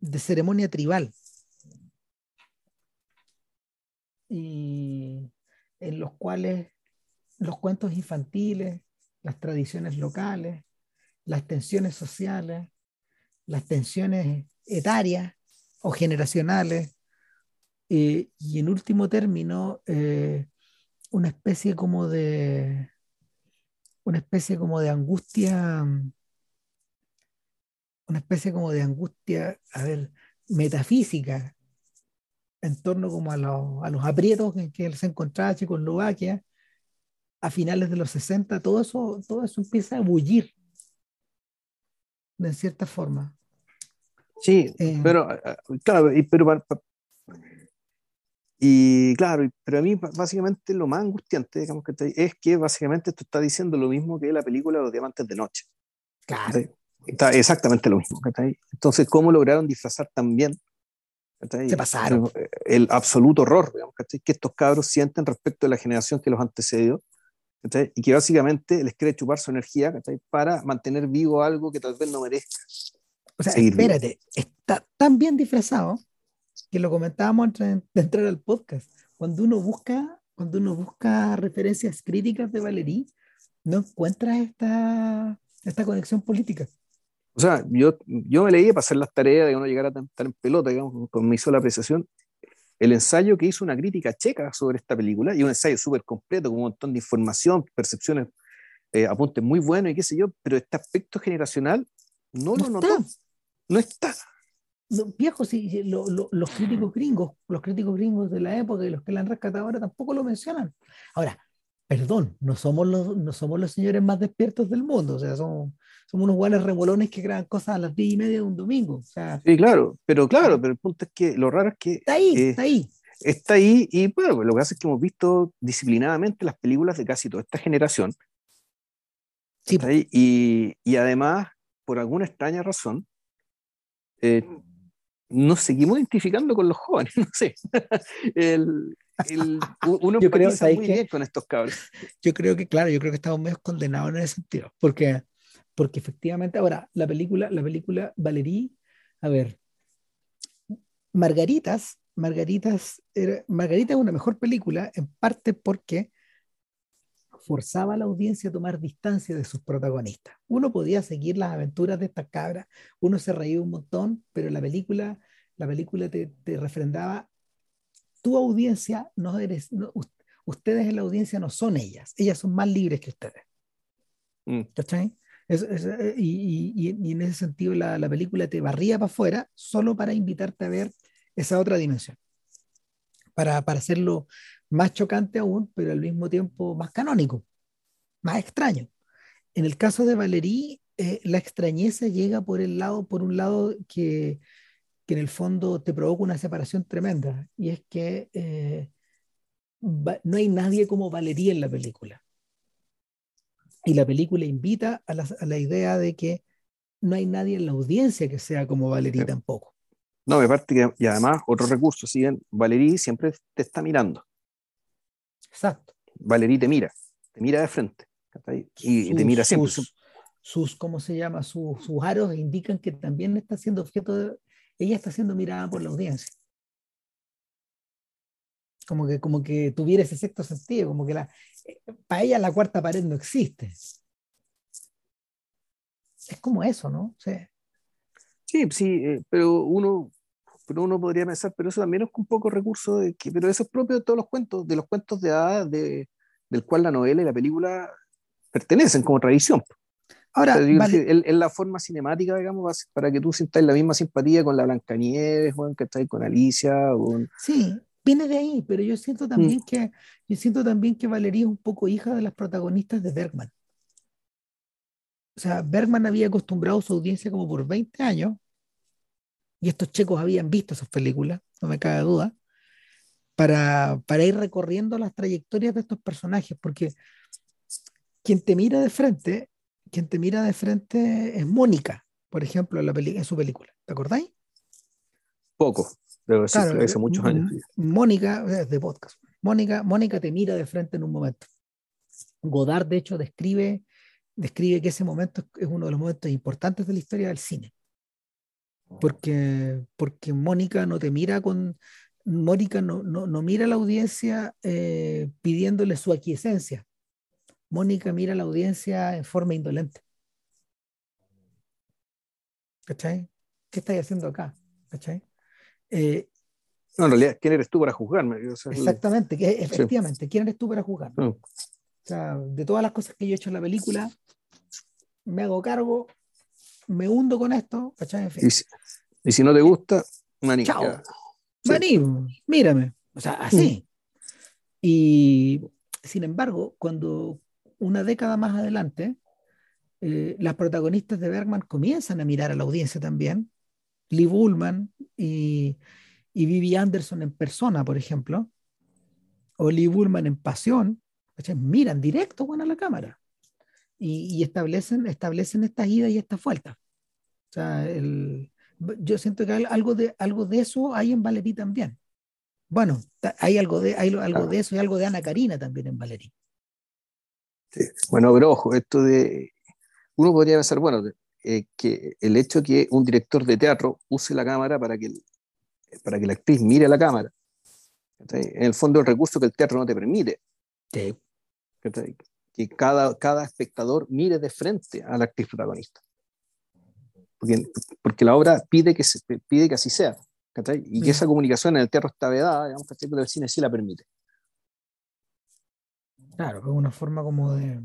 de ceremonia tribal. Y en los cuales los cuentos infantiles, las tradiciones locales, las tensiones sociales, las tensiones etarias o generacionales, eh, y en último término, eh, una especie como de una especie como de angustia, una especie como de angustia, a ver, metafísica, en torno como a, a los aprietos en que él se encontraba Checoslovaquia a finales de los 60, todo eso, todo eso empieza a bullir de cierta forma. Sí, eh, pero eh, claro, y, pero y claro, pero a mí básicamente lo más angustiante, digamos que es que básicamente esto está diciendo lo mismo que la película Los Diamantes de Noche. Claro. Está exactamente lo mismo. Entonces, ¿cómo lograron disfrazar también se pasaron. El, absoluto horror digamos, que estos cabros sienten respecto a la generación que los antecedió y que básicamente les quiere chupar su energía para mantener vivo algo que tal vez no merezca. O sea, espérate, está tan bien disfrazado que lo comentábamos antes de entrar al podcast. Cuando uno busca, cuando uno busca referencias críticas de Valerí, no encuentra esta, esta conexión política. O sea, yo, yo me leí para hacer las tareas de uno llegar a estar en pelota, digamos, con mi sola apreciación, el ensayo que hizo una crítica checa sobre esta película, y un ensayo súper completo, con un montón de información, percepciones, eh, apuntes muy buenos y qué sé yo, pero este aspecto generacional no, lo notó. No está. No, viejo, sí, los críticos gringos, los críticos gringos de la época y los que la han rescatado ahora tampoco lo mencionan. Ahora, perdón, no somos los, no somos los señores más despiertos del mundo, o sea, somos, somos unos guanes remolones que crean cosas a las 10 y media de un domingo. O sea, sí, claro, pero claro, pero el punto es que lo raro es que... Está ahí, eh, está ahí. Está ahí y bueno, lo que hace es que hemos visto disciplinadamente las películas de casi toda esta generación. Sí. Y, y, además, por alguna extraña razón, eh, nos seguimos identificando con los jóvenes, no sé. el, uno yo creo, muy bien con estos cabros. Yo creo que, claro, yo creo que estamos medio condenados en ese sentido, porque, porque efectivamente, ahora, la película, la película Valerie, a ver, Margaritas, Margaritas, era, Margarita es una mejor película, en parte porque forzaba a la audiencia a tomar distancia de sus protagonistas. Uno podía seguir las aventuras de estas cabras, uno se reía un montón, pero la película, la película te, te refrendaba tu audiencia no eres, ustedes en la audiencia no son ellas, ellas son más libres que ustedes. Mm. Eh, y, y, en ese sentido la, la película te barría para afuera solo para invitarte a ver esa otra dimensión, para, para hacerlo más chocante aún, pero al mismo tiempo más canónico, más extraño. En el caso de Valerie, eh, la extrañeza llega por el lado, por un lado que que en el fondo te provoca una separación tremenda, y es que eh, no hay nadie como Valería en la película. Y la película invita a la, idea de que no hay nadie en la audiencia que sea como Valería tampoco. No, me parece que, y además, otro recurso, si bien Valerí siempre te está mirando. Exacto. Valerí te mira, te mira de frente. Y, te mira siempre. Sus, sus, ¿cómo se llama? Sus, sus aros indican que también está siendo objeto de, ella está siendo mirada por la audiencia. Como que, como que tuviera ese sexto sentido, como que para ella la cuarta pared no existe. Es como eso, ¿no? Sí, sí, eh, pero uno pero uno podría pensar, pero eso también es un poco recurso de que, pero eso es propio de todos los cuentos, de los cuentos de hadas, de, del cual la novela y la película pertenecen como tradición. Ahora, es la forma cinemática, digamos, para que tú sientas la misma simpatía con la Blancanieves, Juan, que está ahí con Alicia. Sí, viene de ahí, pero yo siento también mm. que yo siento también que Valeria es un poco hija de las protagonistas de Bergman. O sea, Bergman había acostumbrado a su audiencia como por 20 años, y estos checos habían visto esas películas, no me cabe duda, para, para ir recorriendo las trayectorias de estos personajes, porque quien te mira de frente quien te mira de frente es Mónica, por ejemplo, en, la en su película. ¿Te acordáis? Poco, pero claro, hace muchos años. Mónica, de podcast. Mónica, Mónica te mira de frente en un momento. Godard, de hecho, describe, describe que ese momento es uno de los momentos importantes de la historia del cine. Porque, porque Mónica no te mira con. Mónica no, no, no mira a la audiencia eh, pidiéndole su aquiescencia. Mónica mira a la audiencia en forma indolente. ¿Cachai? ¿Qué estáis haciendo acá? ¿Cachai? Eh, no, en realidad, ¿quién eres tú para juzgarme? exactamente, que, efectivamente, ¿quién eres tú para juzgarme? O sea, de todas las cosas que yo he hecho en la película, me hago cargo, me hundo con esto, ¿cachai? Y, si, no te gusta, maní. Chao. Maní, mírame. O sea, así. Y sin embargo, cuando una década más adelante, eh, las protagonistas de Bergman comienzan a mirar a la audiencia también. Lee Bullman y, y Vivi Anderson en persona, por ejemplo, o Lee Bullman en pasión, miran directo bueno, a la cámara y, establecen, establecen estas idas y estas vueltas. O sea, el, yo siento que algo de, algo de eso hay en Valerie también. Bueno, hay algo de, hay algo de eso y algo de Ana Karina también en Valerie. Bueno, pero ojo, esto de. Uno podría pensar, bueno, eh, que el hecho que un director de teatro use la cámara para que, para que la actriz mire a la cámara, en el fondo el recurso que el teatro no te permite. Que cada, cada espectador mire de frente a la actriz protagonista. Porque, porque la obra pide que, se, pide que así sea. Y que esa comunicación en el teatro está vedada, digamos, pero el cine sí la permite. Claro, es una forma como de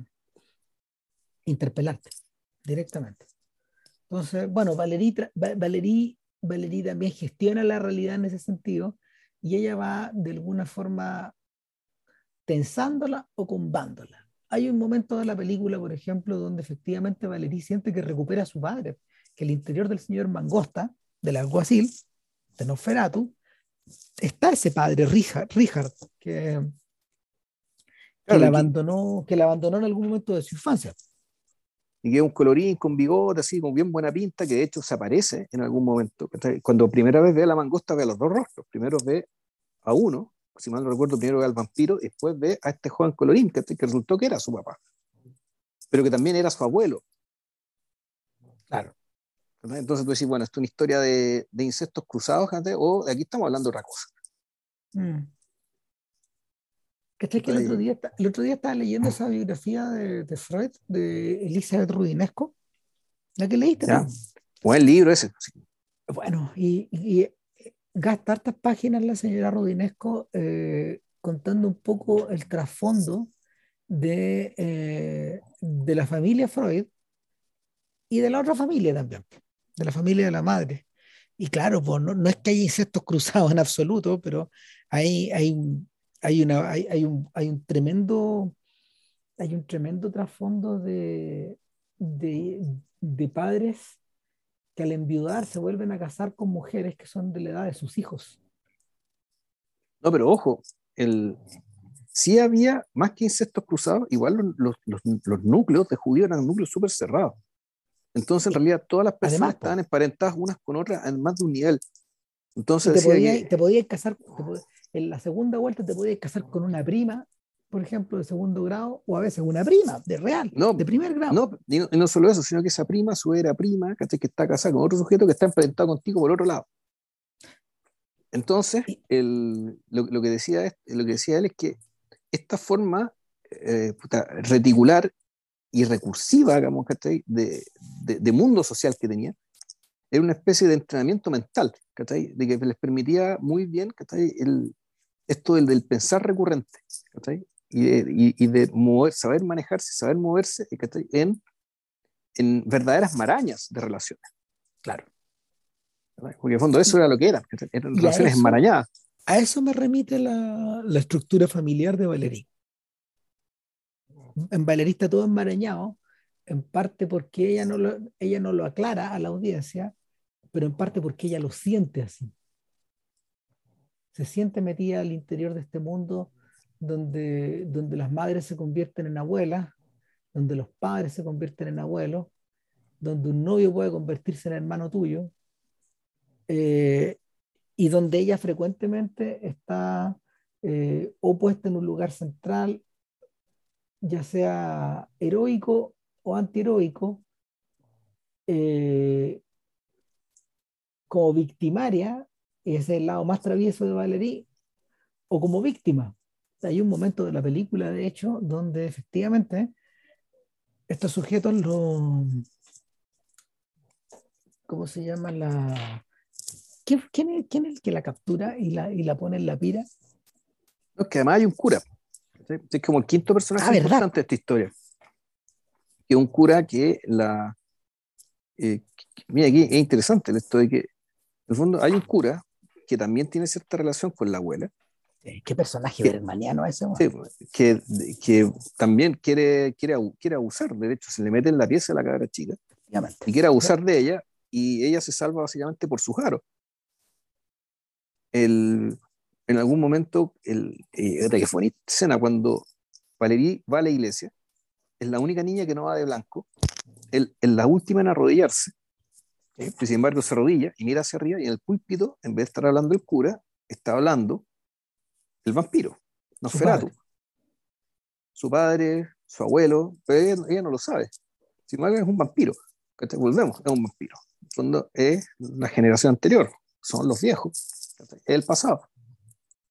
interpelarte directamente. Entonces, bueno, Valerie, también gestiona la realidad en ese sentido y ella va de alguna forma tensándola o combándola. Hay un momento de la película, por ejemplo, donde efectivamente Valerie siente que recupera a su padre, que el interior del señor Mangosta, del alguacil, de Nosferatu, está ese padre, Richard, Richard que que, la abandonó, que la abandonó en algún momento de su infancia. Y que es un colorín con bigote, así, con bien buena pinta, que de hecho se aparece en algún momento. Cuando primera vez ve a la mangosta, ve a los dos rostros. Primero ve a uno, si mal no recuerdo, primero ve al vampiro, y después ve a este joven colorín, que, que resultó que era su papá, pero que también era su abuelo. Claro. Entonces tú decís, bueno, esto es una historia de, de insectos cruzados, o de aquí estamos hablando de otra cosa. Mm. Que el otro, día, el otro día estaba leyendo esa biografía de, de Freud, de Elizabeth Rudinesco, la que leíste. Buen libro ese. Bueno, y, y, gasta hartas páginas la señora Rudinesco eh, contando un poco el trasfondo de, eh, de la familia Freud y de la otra familia también, de la familia de la madre. Y claro, pues no, no es que haya insectos cruzados en absoluto, pero hay, hay, hay, una, hay, hay, un, hay un tremendo hay un tremendo trasfondo de, de, de, padres que al enviudar se vuelven a casar con mujeres que son de la edad de sus hijos. No, pero ojo, el, sí había más que insectos cruzados, igual los, los, los núcleos de judíos eran núcleos súper cerrados. Entonces, en realidad, todas las personas estaban emparentadas unas con otras en más de un nivel. Entonces, te, podías, te podías casar, en la segunda vuelta te podías casar con una prima, por ejemplo, de segundo grado, o a veces una prima, de real, de primer grado. No, y no, solo eso, sino que esa prima, su era prima, que está casada con otro sujeto que está emparentado contigo por otro lado. Entonces, el, lo, que decía, lo que decía él es que esta forma eh, reticular y recursiva, digamos, de, de, de, mundo social que tenía, era una especie de entrenamiento mental, de que les permitía muy bien el, esto del, del pensar recurrente, y de, y, de mover, saber manejarse, saber moverse en, en verdaderas marañas de relaciones. Claro. Porque en fondo eso era lo que eran, eran relaciones enmarañadas. A eso me remite la, la estructura familiar de Valerí. En Valerí está todo enmarañado, en parte porque ella no lo, ella no lo aclara a la audiencia, pero en parte porque ella lo siente así. Se siente metida al interior de este mundo donde, donde las madres se convierten en abuelas, donde los padres se convierten en abuelos, donde un novio puede convertirse en hermano tuyo, eh, y donde ella frecuentemente está eh, opuesta en un lugar central, ya sea heroico o antiheroico, eh, como victimaria, ese es el lado más travieso de Valerie, o como víctima. Hay un momento de la película, de hecho, donde efectivamente estos sujetos lo... ¿Cómo se llama la... ¿Quién, es, el que la captura y la, y la pone en la pira? No, que además hay un cura. Es como el quinto personaje ah, importante de esta historia. Que un cura que la... Eh, mira, aquí es interesante esto de que, en el fondo, hay un cura que también tiene cierta relación con la abuela, Qué personaje bermaniano ese. Sí, que, que, también quiere, quiere, quiere abusar. De hecho, se le mete en la pieza a la cabra chica y quiere abusar de ella y ella se salva básicamente por su jaro. El, en algún momento, el, eh, que fue una escena cuando Valerie va a la iglesia, es la única niña que no va de blanco, es la última en arrodillarse. Sin embargo, se arrodilla y mira hacia arriba y en el púlpito, en vez de estar hablando el cura, está hablando el vampiro, Nosferatu. Su padre, su abuelo, pero ella, no lo sabe. Si no es un vampiro. Que volvemos, es un vampiro. En fondo es la generación anterior, son los viejos, es el pasado.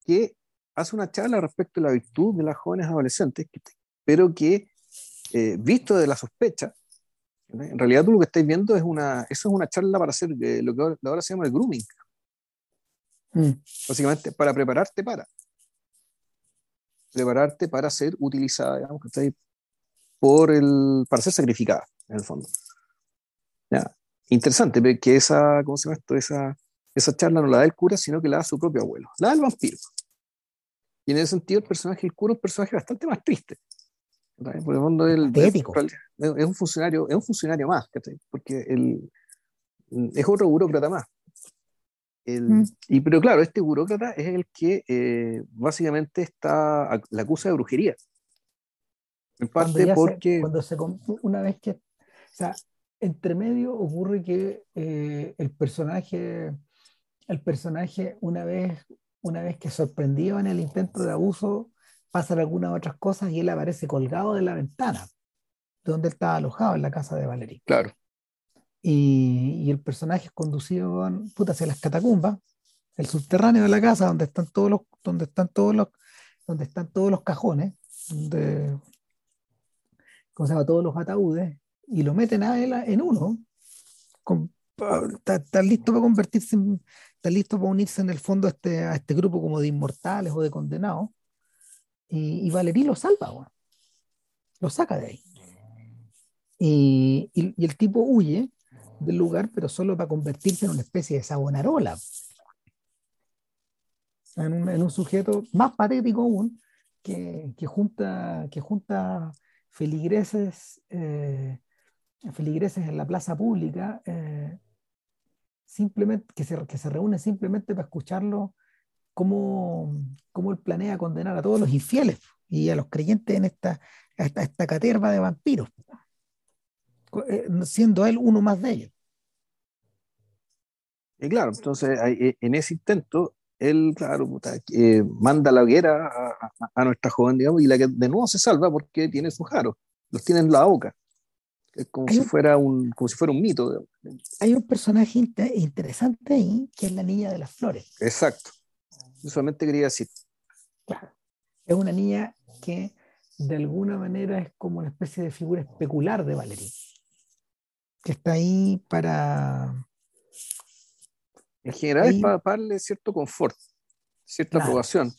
Que hace una charla respecto a la virtud de las jóvenes adolescentes, pero que, eh, visto de la sospecha, en realidad tú lo que estáis viendo es una, eso es una charla para hacer eh, lo que ahora se llama el grooming. Mm. Básicamente, para prepararte para prepararte para ser utilizada, digamos, que por el, para ser sacrificada, en el fondo. ¿Ya? Interesante que esa, ¿cómo se llama esto? Esa, esa charla no la da el cura, sino que la da su propio abuelo, la da el vampiro. Y en ese sentido, el personaje del cura es un personaje bastante más triste. En el fondo el, es, es, un funcionario, es un funcionario más, porque el, es otro burócrata más. Mm. y, pero claro, este burócrata es el que eh, básicamente está, la acusa de brujería. En parte porque... cuando se, una vez que, o sea, entre medio ocurre que eh, el personaje, el personaje una vez, una vez que sorprendido en el intento de abuso, pasan algunas otras cosas y él aparece colgado de la ventana, donde él estaba alojado en la casa de Valerie. Claro. Y, el personaje es conducido puta, hacia las catacumbas, el subterráneo de la casa, donde están todos los, donde están todos los, donde están todos los cajones, donde, ¿cómo se llama? Todos los ataúdes, y lo meten a él en uno. está, listo para convertirse en, está listo para unirse en el fondo a este, a este grupo como de inmortales o de condenados. Y, y Valerí lo salva, lo saca de ahí. Y, el tipo huye del lugar, pero solo para convertirse en una especie de sabonarola. En un, sujeto más patético aún, que, que, junta, que junta feligreses, eh, feligreses en la plaza pública, eh, simplemente, que se, que se reúnen simplemente para escucharlo cómo, cómo él planea condenar a todos los infieles y a los creyentes en esta, esta, esta caterva de vampiros. Eh, siendo él uno más de ellos. Y claro, entonces eh, en ese intento, él, claro, eh, manda la hoguera a, nuestra joven, digamos, y la que de nuevo se salva porque tiene sus jaros, los tiene en la boca. Es como, si, fuera un, como si fuera un mito. Hay un personaje interesante ahí, que es la niña de las flores. Exacto. Yo solamente quería decir. Claro. Es una niña que de alguna manera es como una especie de figura especular de Valerie que está ahí para... En general es para, darle cierto confort, cierta aprobación.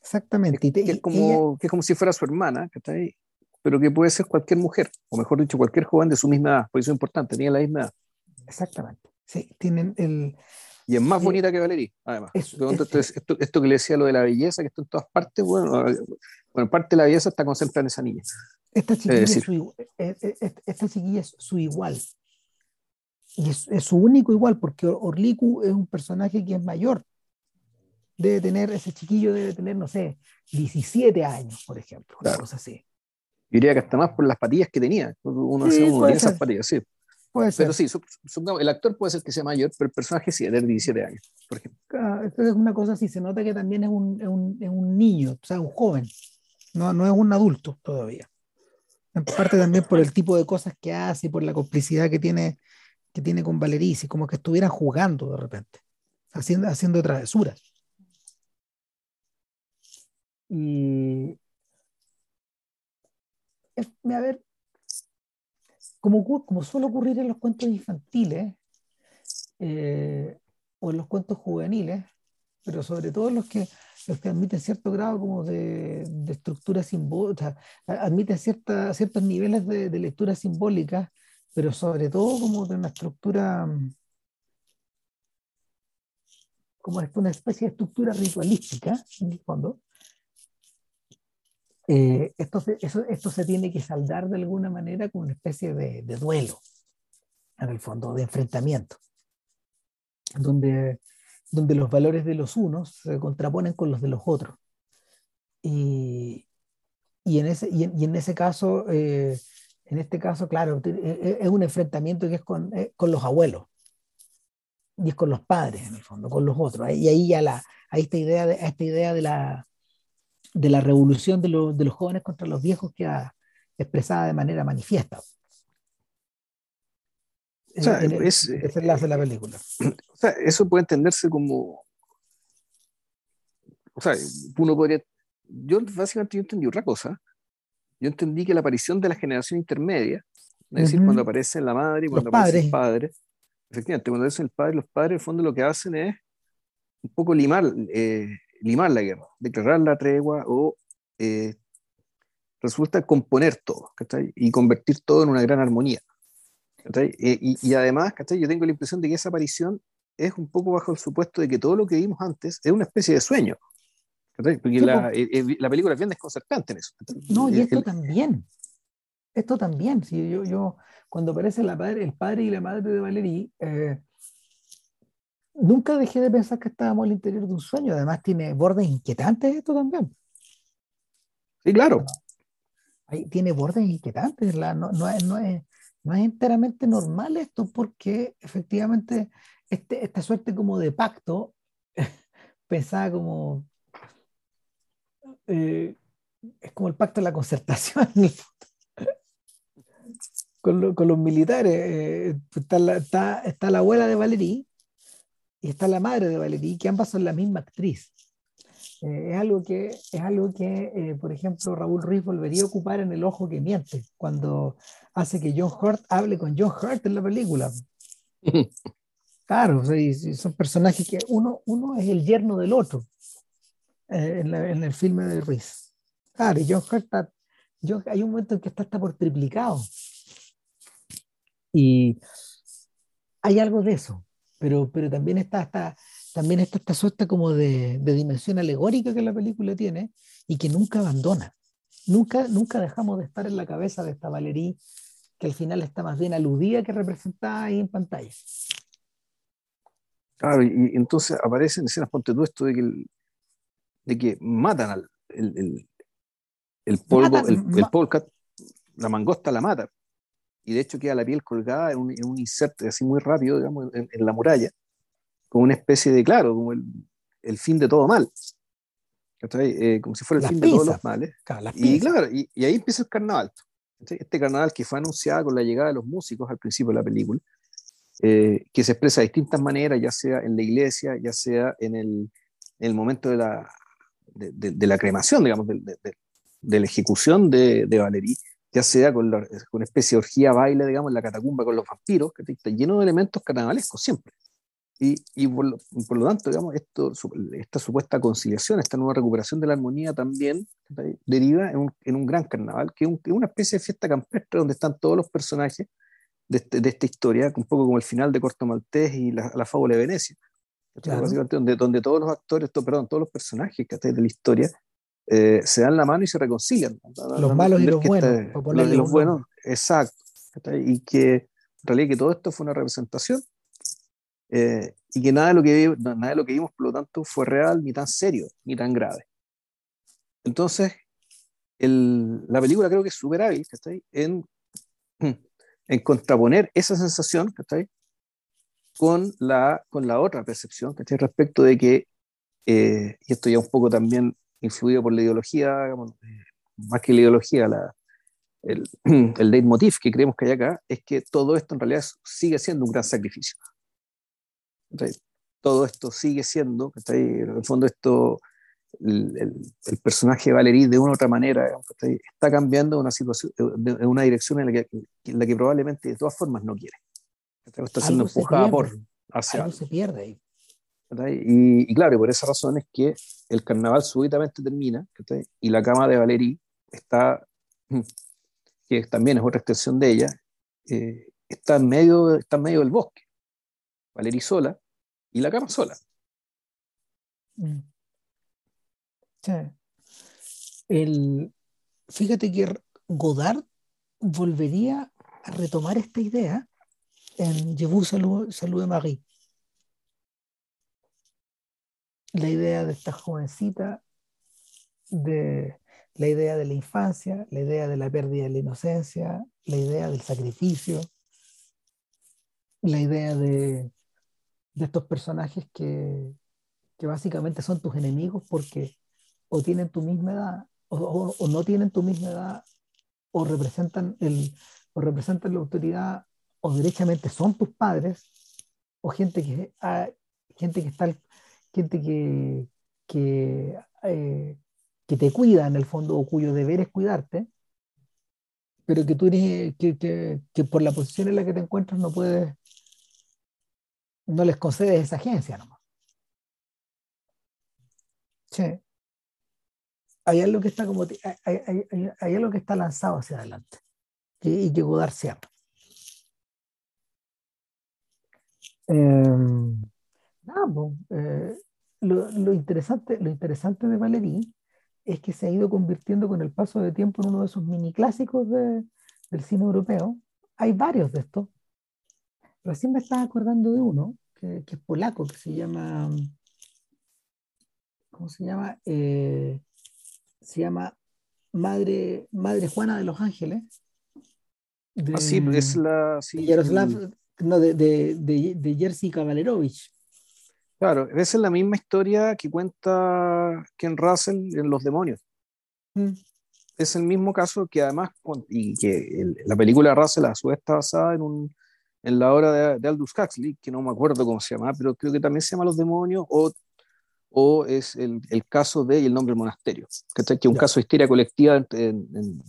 Exactamente. Que, es como, que es como si fuera su hermana, que está ahí, pero que puede ser cualquier mujer, o mejor dicho, cualquier joven de su misma edad, por eso es importante, tenía la misma edad. Exactamente. Sí, tienen el... Y es más bonita que Valerie, además. esto, esto, que le decía lo de la belleza, que está en todas partes, bueno, bueno, parte de la belleza está concentrada en esa niña. Esta chiquilla, es, su, eh, eh, esta chiquilla es su igual. Y es, su único igual, porque Orliku es un personaje que es mayor. Debe tener, ese chiquillo debe tener, no sé, 17 años, por ejemplo. Una cosa así. diría que hasta más por las patillas que tenía. Uno, sí, uno esas patillas, sí. Puede pero sí, el actor puede ser que sea mayor, pero el personaje sí, de 17 años, por ejemplo. es una cosa así, se nota que también es un, es un, es un niño, o sea, un joven. no, no es un adulto todavía. En parte también por el tipo de cosas que hace y por la complicidad que tiene, que tiene con Valerici, como que estuvieran jugando de repente, haciendo, haciendo travesuras. Y a ver, como, como suele ocurrir en los cuentos infantiles eh, o en los cuentos juveniles, pero sobre todo los que, los que admiten cierto grado como de, de estructura simbólica, admiten cierta, ciertos niveles de, de, lectura simbólica, pero sobre todo como de una estructura, como una especie de estructura ritualística, en el fondo. Eh, esto, se, eso, esto se tiene que saldar de alguna manera con una especie de, de duelo, en el fondo, de enfrentamiento, donde donde los valores de los unos se contraponen con los de los otros. Y, y, en, ese, y, en, ese caso, eh, en este caso, claro, e, e, es un enfrentamiento que es con, eh, con, los abuelos y es con los padres, en el fondo, con los otros. Y ahí ya la, hay esta idea de, esta idea de la, de la revolución de, los, de los jóvenes contra los viejos que ha expresada de manera manifiesta. O sea, es, enlace de la película. O sea, eso puede entenderse como. O sea, uno podría. Yo básicamente yo entendí otra cosa. Yo entendí que la aparición de la generación intermedia, es decir, cuando aparece la madre y cuando aparece el padre, efectivamente, cuando aparece el padre, los padres en el fondo lo que hacen es un poco limar, eh, limar la guerra, declarar la tregua o eh, resulta componer todo y convertir todo en una gran armonía. Eh, y, además, yo tengo la impresión de que esa aparición es un poco bajo el supuesto de que todo lo que vimos antes es una especie de sueño. Porque la, eh, eh, la, película es bien desconcertante en eso. No, y esto también. Esto también. Si yo, yo, cuando aparece la padre, el padre y la madre de Valerie, nunca dejé de pensar que estábamos al interior de un sueño. Además, tiene bordes inquietantes esto también. Sí, claro. Ahí tiene bordes inquietantes. La, no, no, es, no, es, no es enteramente normal esto porque efectivamente este, esta suerte como de pacto pensaba como eh, es como el pacto de la concertación con, con, los militares eh, está, la, está, está, la, abuela de Valerie y está la madre de Valerie que ambas son la misma actriz eh, es algo que, es algo que eh, por ejemplo, Raúl Ruiz volvería a ocupar en El Ojo que Miente, cuando hace que John Hurt hable con John Hurt en la película. Claro, son personajes que uno, uno es el yerno del otro eh, en, en, el filme de Ruiz. Claro, y John Hurt está, hay un momento en que está hasta por triplicado. Y hay algo de eso, pero, pero también está también está esta suerte como de, dimensión alegórica que la película tiene y que nunca abandona. Nunca, nunca dejamos de estar en la cabeza de esta Valerie, que al final está más bien aludida que representada ahí en pantalla. Claro, y, entonces aparecen escenas, ponte tú esto de que, de que matan al el, el, el polvo, el, la mangosta la mata. Y de hecho queda la piel colgada en un, en un así muy rápido, digamos, en, en la muralla como una especie de, claro, como el, el fin de todo mal. Eh, como si fuera el fin de todos los males. y claro, y, y, ahí empieza el carnaval. Este carnaval que fue anunciado con la llegada de los músicos al principio de la película, eh, que se expresa de distintas maneras, ya sea en la iglesia, ya sea en el, en el momento de la, de, de, la cremación, digamos, de, de la ejecución de, de Valerie, ya sea con, la, con, una especie de orgía baile, digamos, en la catacumba con los vampiros, que está lleno de elementos carnavalescos siempre. Y, y por, lo, por, lo, tanto, digamos, esto, esta supuesta conciliación, esta nueva recuperación de la armonía también deriva en un, en un gran carnaval, que es, un, una especie de fiesta campestre donde están todos los personajes de, este, de, esta historia, un poco como el final de Corto Maltés y la, la fábula de Venecia. Claro. Donde, donde todos los actores, to, perdón, todos los personajes de la historia eh, se dan la mano y se reconcilian. Los malos y los buenos. Está, los, los buenos, exacto. Y que en realidad que todo esto fue una representación eh, y que nada de, lo que, nada de lo que vimos, por lo tanto, fue real, ni tan serio, ni tan grave. Entonces, el, la película creo que es súper hábil en, en contraponer esa sensación con la, con la otra percepción respecto de que, eh, y esto ya un poco también influido por la ideología digamos, más que la ideología, la, el, el leitmotiv que creemos que hay acá, es que todo esto en realidad sigue siendo un gran sacrificio. todo esto sigue siendo, en el fondo esto, el, el, personaje de Valerie de una u otra manera está cambiando una situación, de, una dirección en la, que, en la que probablemente de todas formas no quiere. Está siendo empujada por hacia algo se pierde ahí. Y, claro, por esa razón es que el carnaval súbitamente termina y la cama de Valerie está que también es otra extensión de ella, eh, está, en medio, está medio del bosque. Valerie sola y la cama sola. Mm. Sí. El, fíjate que Godard volvería a retomar esta idea en Je vous salud, de Marie. La idea de esta jovencita de la idea de la infancia, la idea de la pérdida de la inocencia, la idea del sacrificio, la idea de, estos personajes que, básicamente son tus enemigos porque o tienen tu misma edad o, no tienen tu misma edad o representan, el, o representan la autoridad o derechamente son tus padres o gente que, ah, gente que está gente que, que eh, que te cuida en el fondo o cuyo deber es cuidarte, pero que tú eres, que, que, por la posición en la que te encuentras no puedes, no les concedes esa agencia nomás. Sí. Hay algo que está como, hay, hay, hay, que está lanzado hacia adelante y que Godard cierra. Eh, lo, lo, interesante, lo interesante de Valerie es que se ha ido convirtiendo con el paso de tiempo en uno de esos mini clásicos de, del cine europeo. Hay varios de estos. Recién me estaba acordando de uno, que, que es polaco, que se llama. ¿Cómo se llama? Eh, se llama Madre, Madre Juana de los Ángeles. De, ah, sí, es la. Sí, de no, de, de, de, Jerzy Kavalerovich. Claro, esa es la misma historia que cuenta Ken Russell en Los Demonios. Mm. Es el mismo caso que además, y que la película de Russell a su vez está basada en, un, en la obra de, Aldous Huxley, que no me acuerdo cómo se llama, pero creo que también se llama Los Demonios, o, o es el, el caso de el nombre del monasterio, que es un caso de histeria colectiva en, en,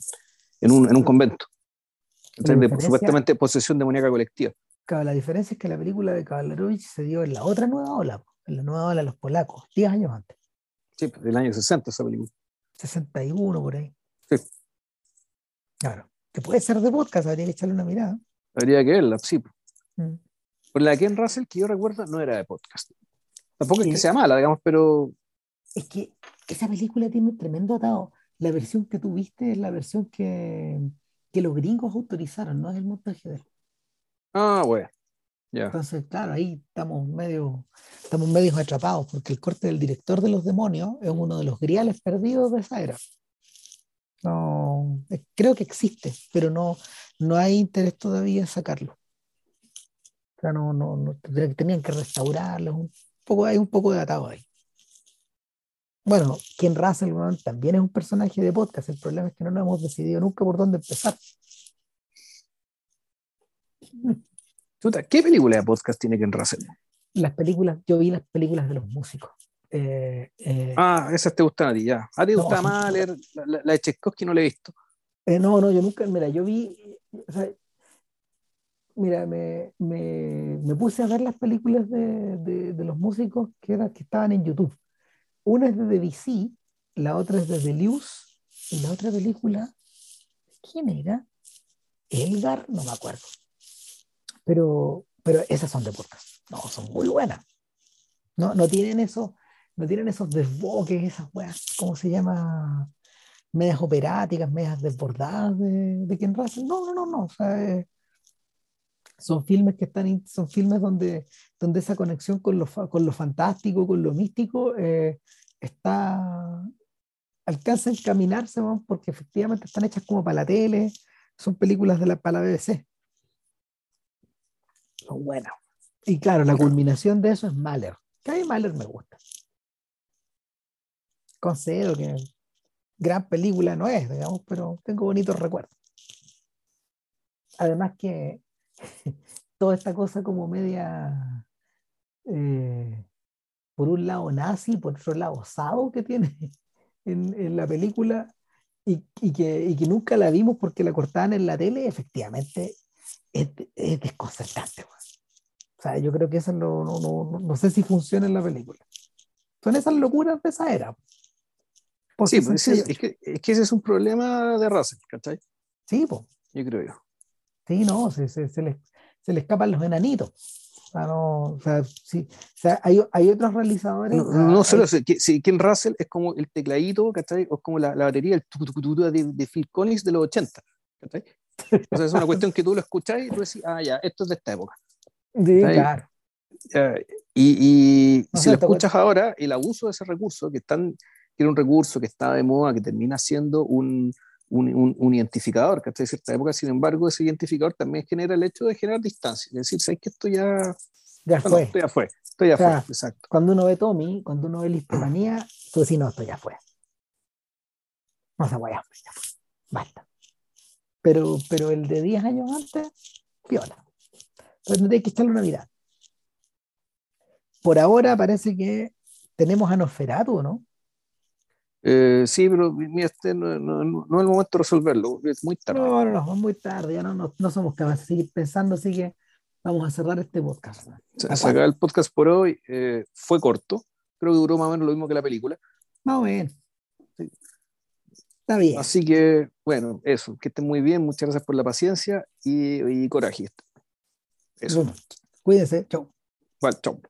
en un, un, convento. De, supuestamente posesión demoníaca colectiva la diferencia es que la película de Kavalerowicz se dio en la otra nueva ola, en la nueva ola de los polacos, 10 años antes. Sí, del año 60 esa película. 61 por ahí. Sí. Claro. Que puede ser de podcast, habría que echarle una mirada. Habría que verla, sí. Mm. Por la Ken Russell que yo recuerdo no era de podcast. Tampoco es que sea mala, digamos, pero. Es que esa película tiene un tremendo atado. La versión que tú viste es la versión que, que los gringos autorizaron, no es el montaje de él. Ah, bueno. Entonces, claro, ahí estamos medio, estamos medio atrapados, porque el corte del director de los demonios es uno de los griales perdidos de esa era. No, creo que existe, pero no, no hay interés todavía en sacarlo. O sea, no, no, no tenían que restaurarlo. Un poco, hay un poco de atado ahí. Bueno, Ken Russell también es un personaje de podcast. El problema es que no nos hemos decidido nunca por dónde empezar. ¿Qué película de podcast tiene Ken Russell? Las películas, yo vi las películas de los músicos. Eh, eh, ah, esas te gustan a ti, ya. ¿A ti te gusta más leer la, de Tchaikovsky? No la he visto. Eh, no, no, yo nunca, mira, yo vi, o sea, mira, me, me, me, puse a ver las películas de, de, de los músicos que, era, que estaban en YouTube. Una es de Debussy, la otra es de Deleuze, y la otra película, ¿quién era? Elgar, no me acuerdo pero, pero esas son de. No, son muy buenas. No, no tienen eso, no tienen esos desboques, esas weas, ¿cómo se llama? Medias operáticas, medias desbordadas de, de Ken Russell. No, no, no, no. O sea, eh, son filmes que están, son filmes donde, donde esa conexión con lo, con lo fantástico, con lo místico, eh, está, alcanza a encaminarse, porque efectivamente están hechas como para la tele, son películas de la, para la BBC son buenas. Y claro, la culminación de eso es Mahler. Que a mí Mahler me gusta. Concedo que gran película no es, digamos, pero tengo bonitos recuerdos. Además que toda esta cosa como media, eh, por un lado nazi, por otro lado osado que tiene en, en la película y, y, que, y, que, nunca la vimos porque la cortaban en la tele, efectivamente es, es desconcertante. O sea, yo creo que eso no, no, no, no, sé si funciona en la película. Son esas locuras de esa era. Sí, pues es, es, que, es, que, ese es un problema de raza, ¿cachai? Sí, pues. Yo creo yo. Sí, no, se, se, se, le, se le escapan los enanitos. O sea, no, o sea, sí, o sea hay, hay otros realizadores. No, no solo eso, que, sí, Ken Russell es como el tecladito, ¿cachai? O como la, la batería, el tucutucutu de, de Phil Collins de los 80, ¿cachai? O sea, es una cuestión que tú lo escuchás y tú decís, ah, ya, esto es de esta época. Sí, claro. Y, y no si lo escuchas ahora, el abuso de ese recurso, que, están, que era un recurso que estaba de moda, que termina siendo un, un, un, un identificador, que hasta cierta época, sin embargo, ese identificador también genera el hecho de generar distancia, es decir, sabes que esto ya, ya bueno, fue. Esto ya fue, esto ya O sea, fue, exacto. Cuando uno ve Tommy, cuando uno ve la hispanía, tú decís, no, esto ya fue. No se vaya, ya fue. Basta. Pero, pero el de 10 años antes, viola. Entonces no hay que echarle una mirada. Por ahora parece que tenemos a Nosferatu, ¿no? Eh, sí, pero este no, no, no, es el momento de resolverlo, es muy tarde. No, no, no, es muy tarde, ya no, no, no somos capaces de seguir pensando, así que vamos a cerrar este podcast. Se, se acaba el podcast por hoy, eh, fue corto, creo que duró más o menos lo mismo que la película. Más o menos. Está bien. Así que, bueno, eso, que estén muy bien, muchas gracias por la paciencia y, y coraje. Eso. Cuídense, chau. Bueno, chau.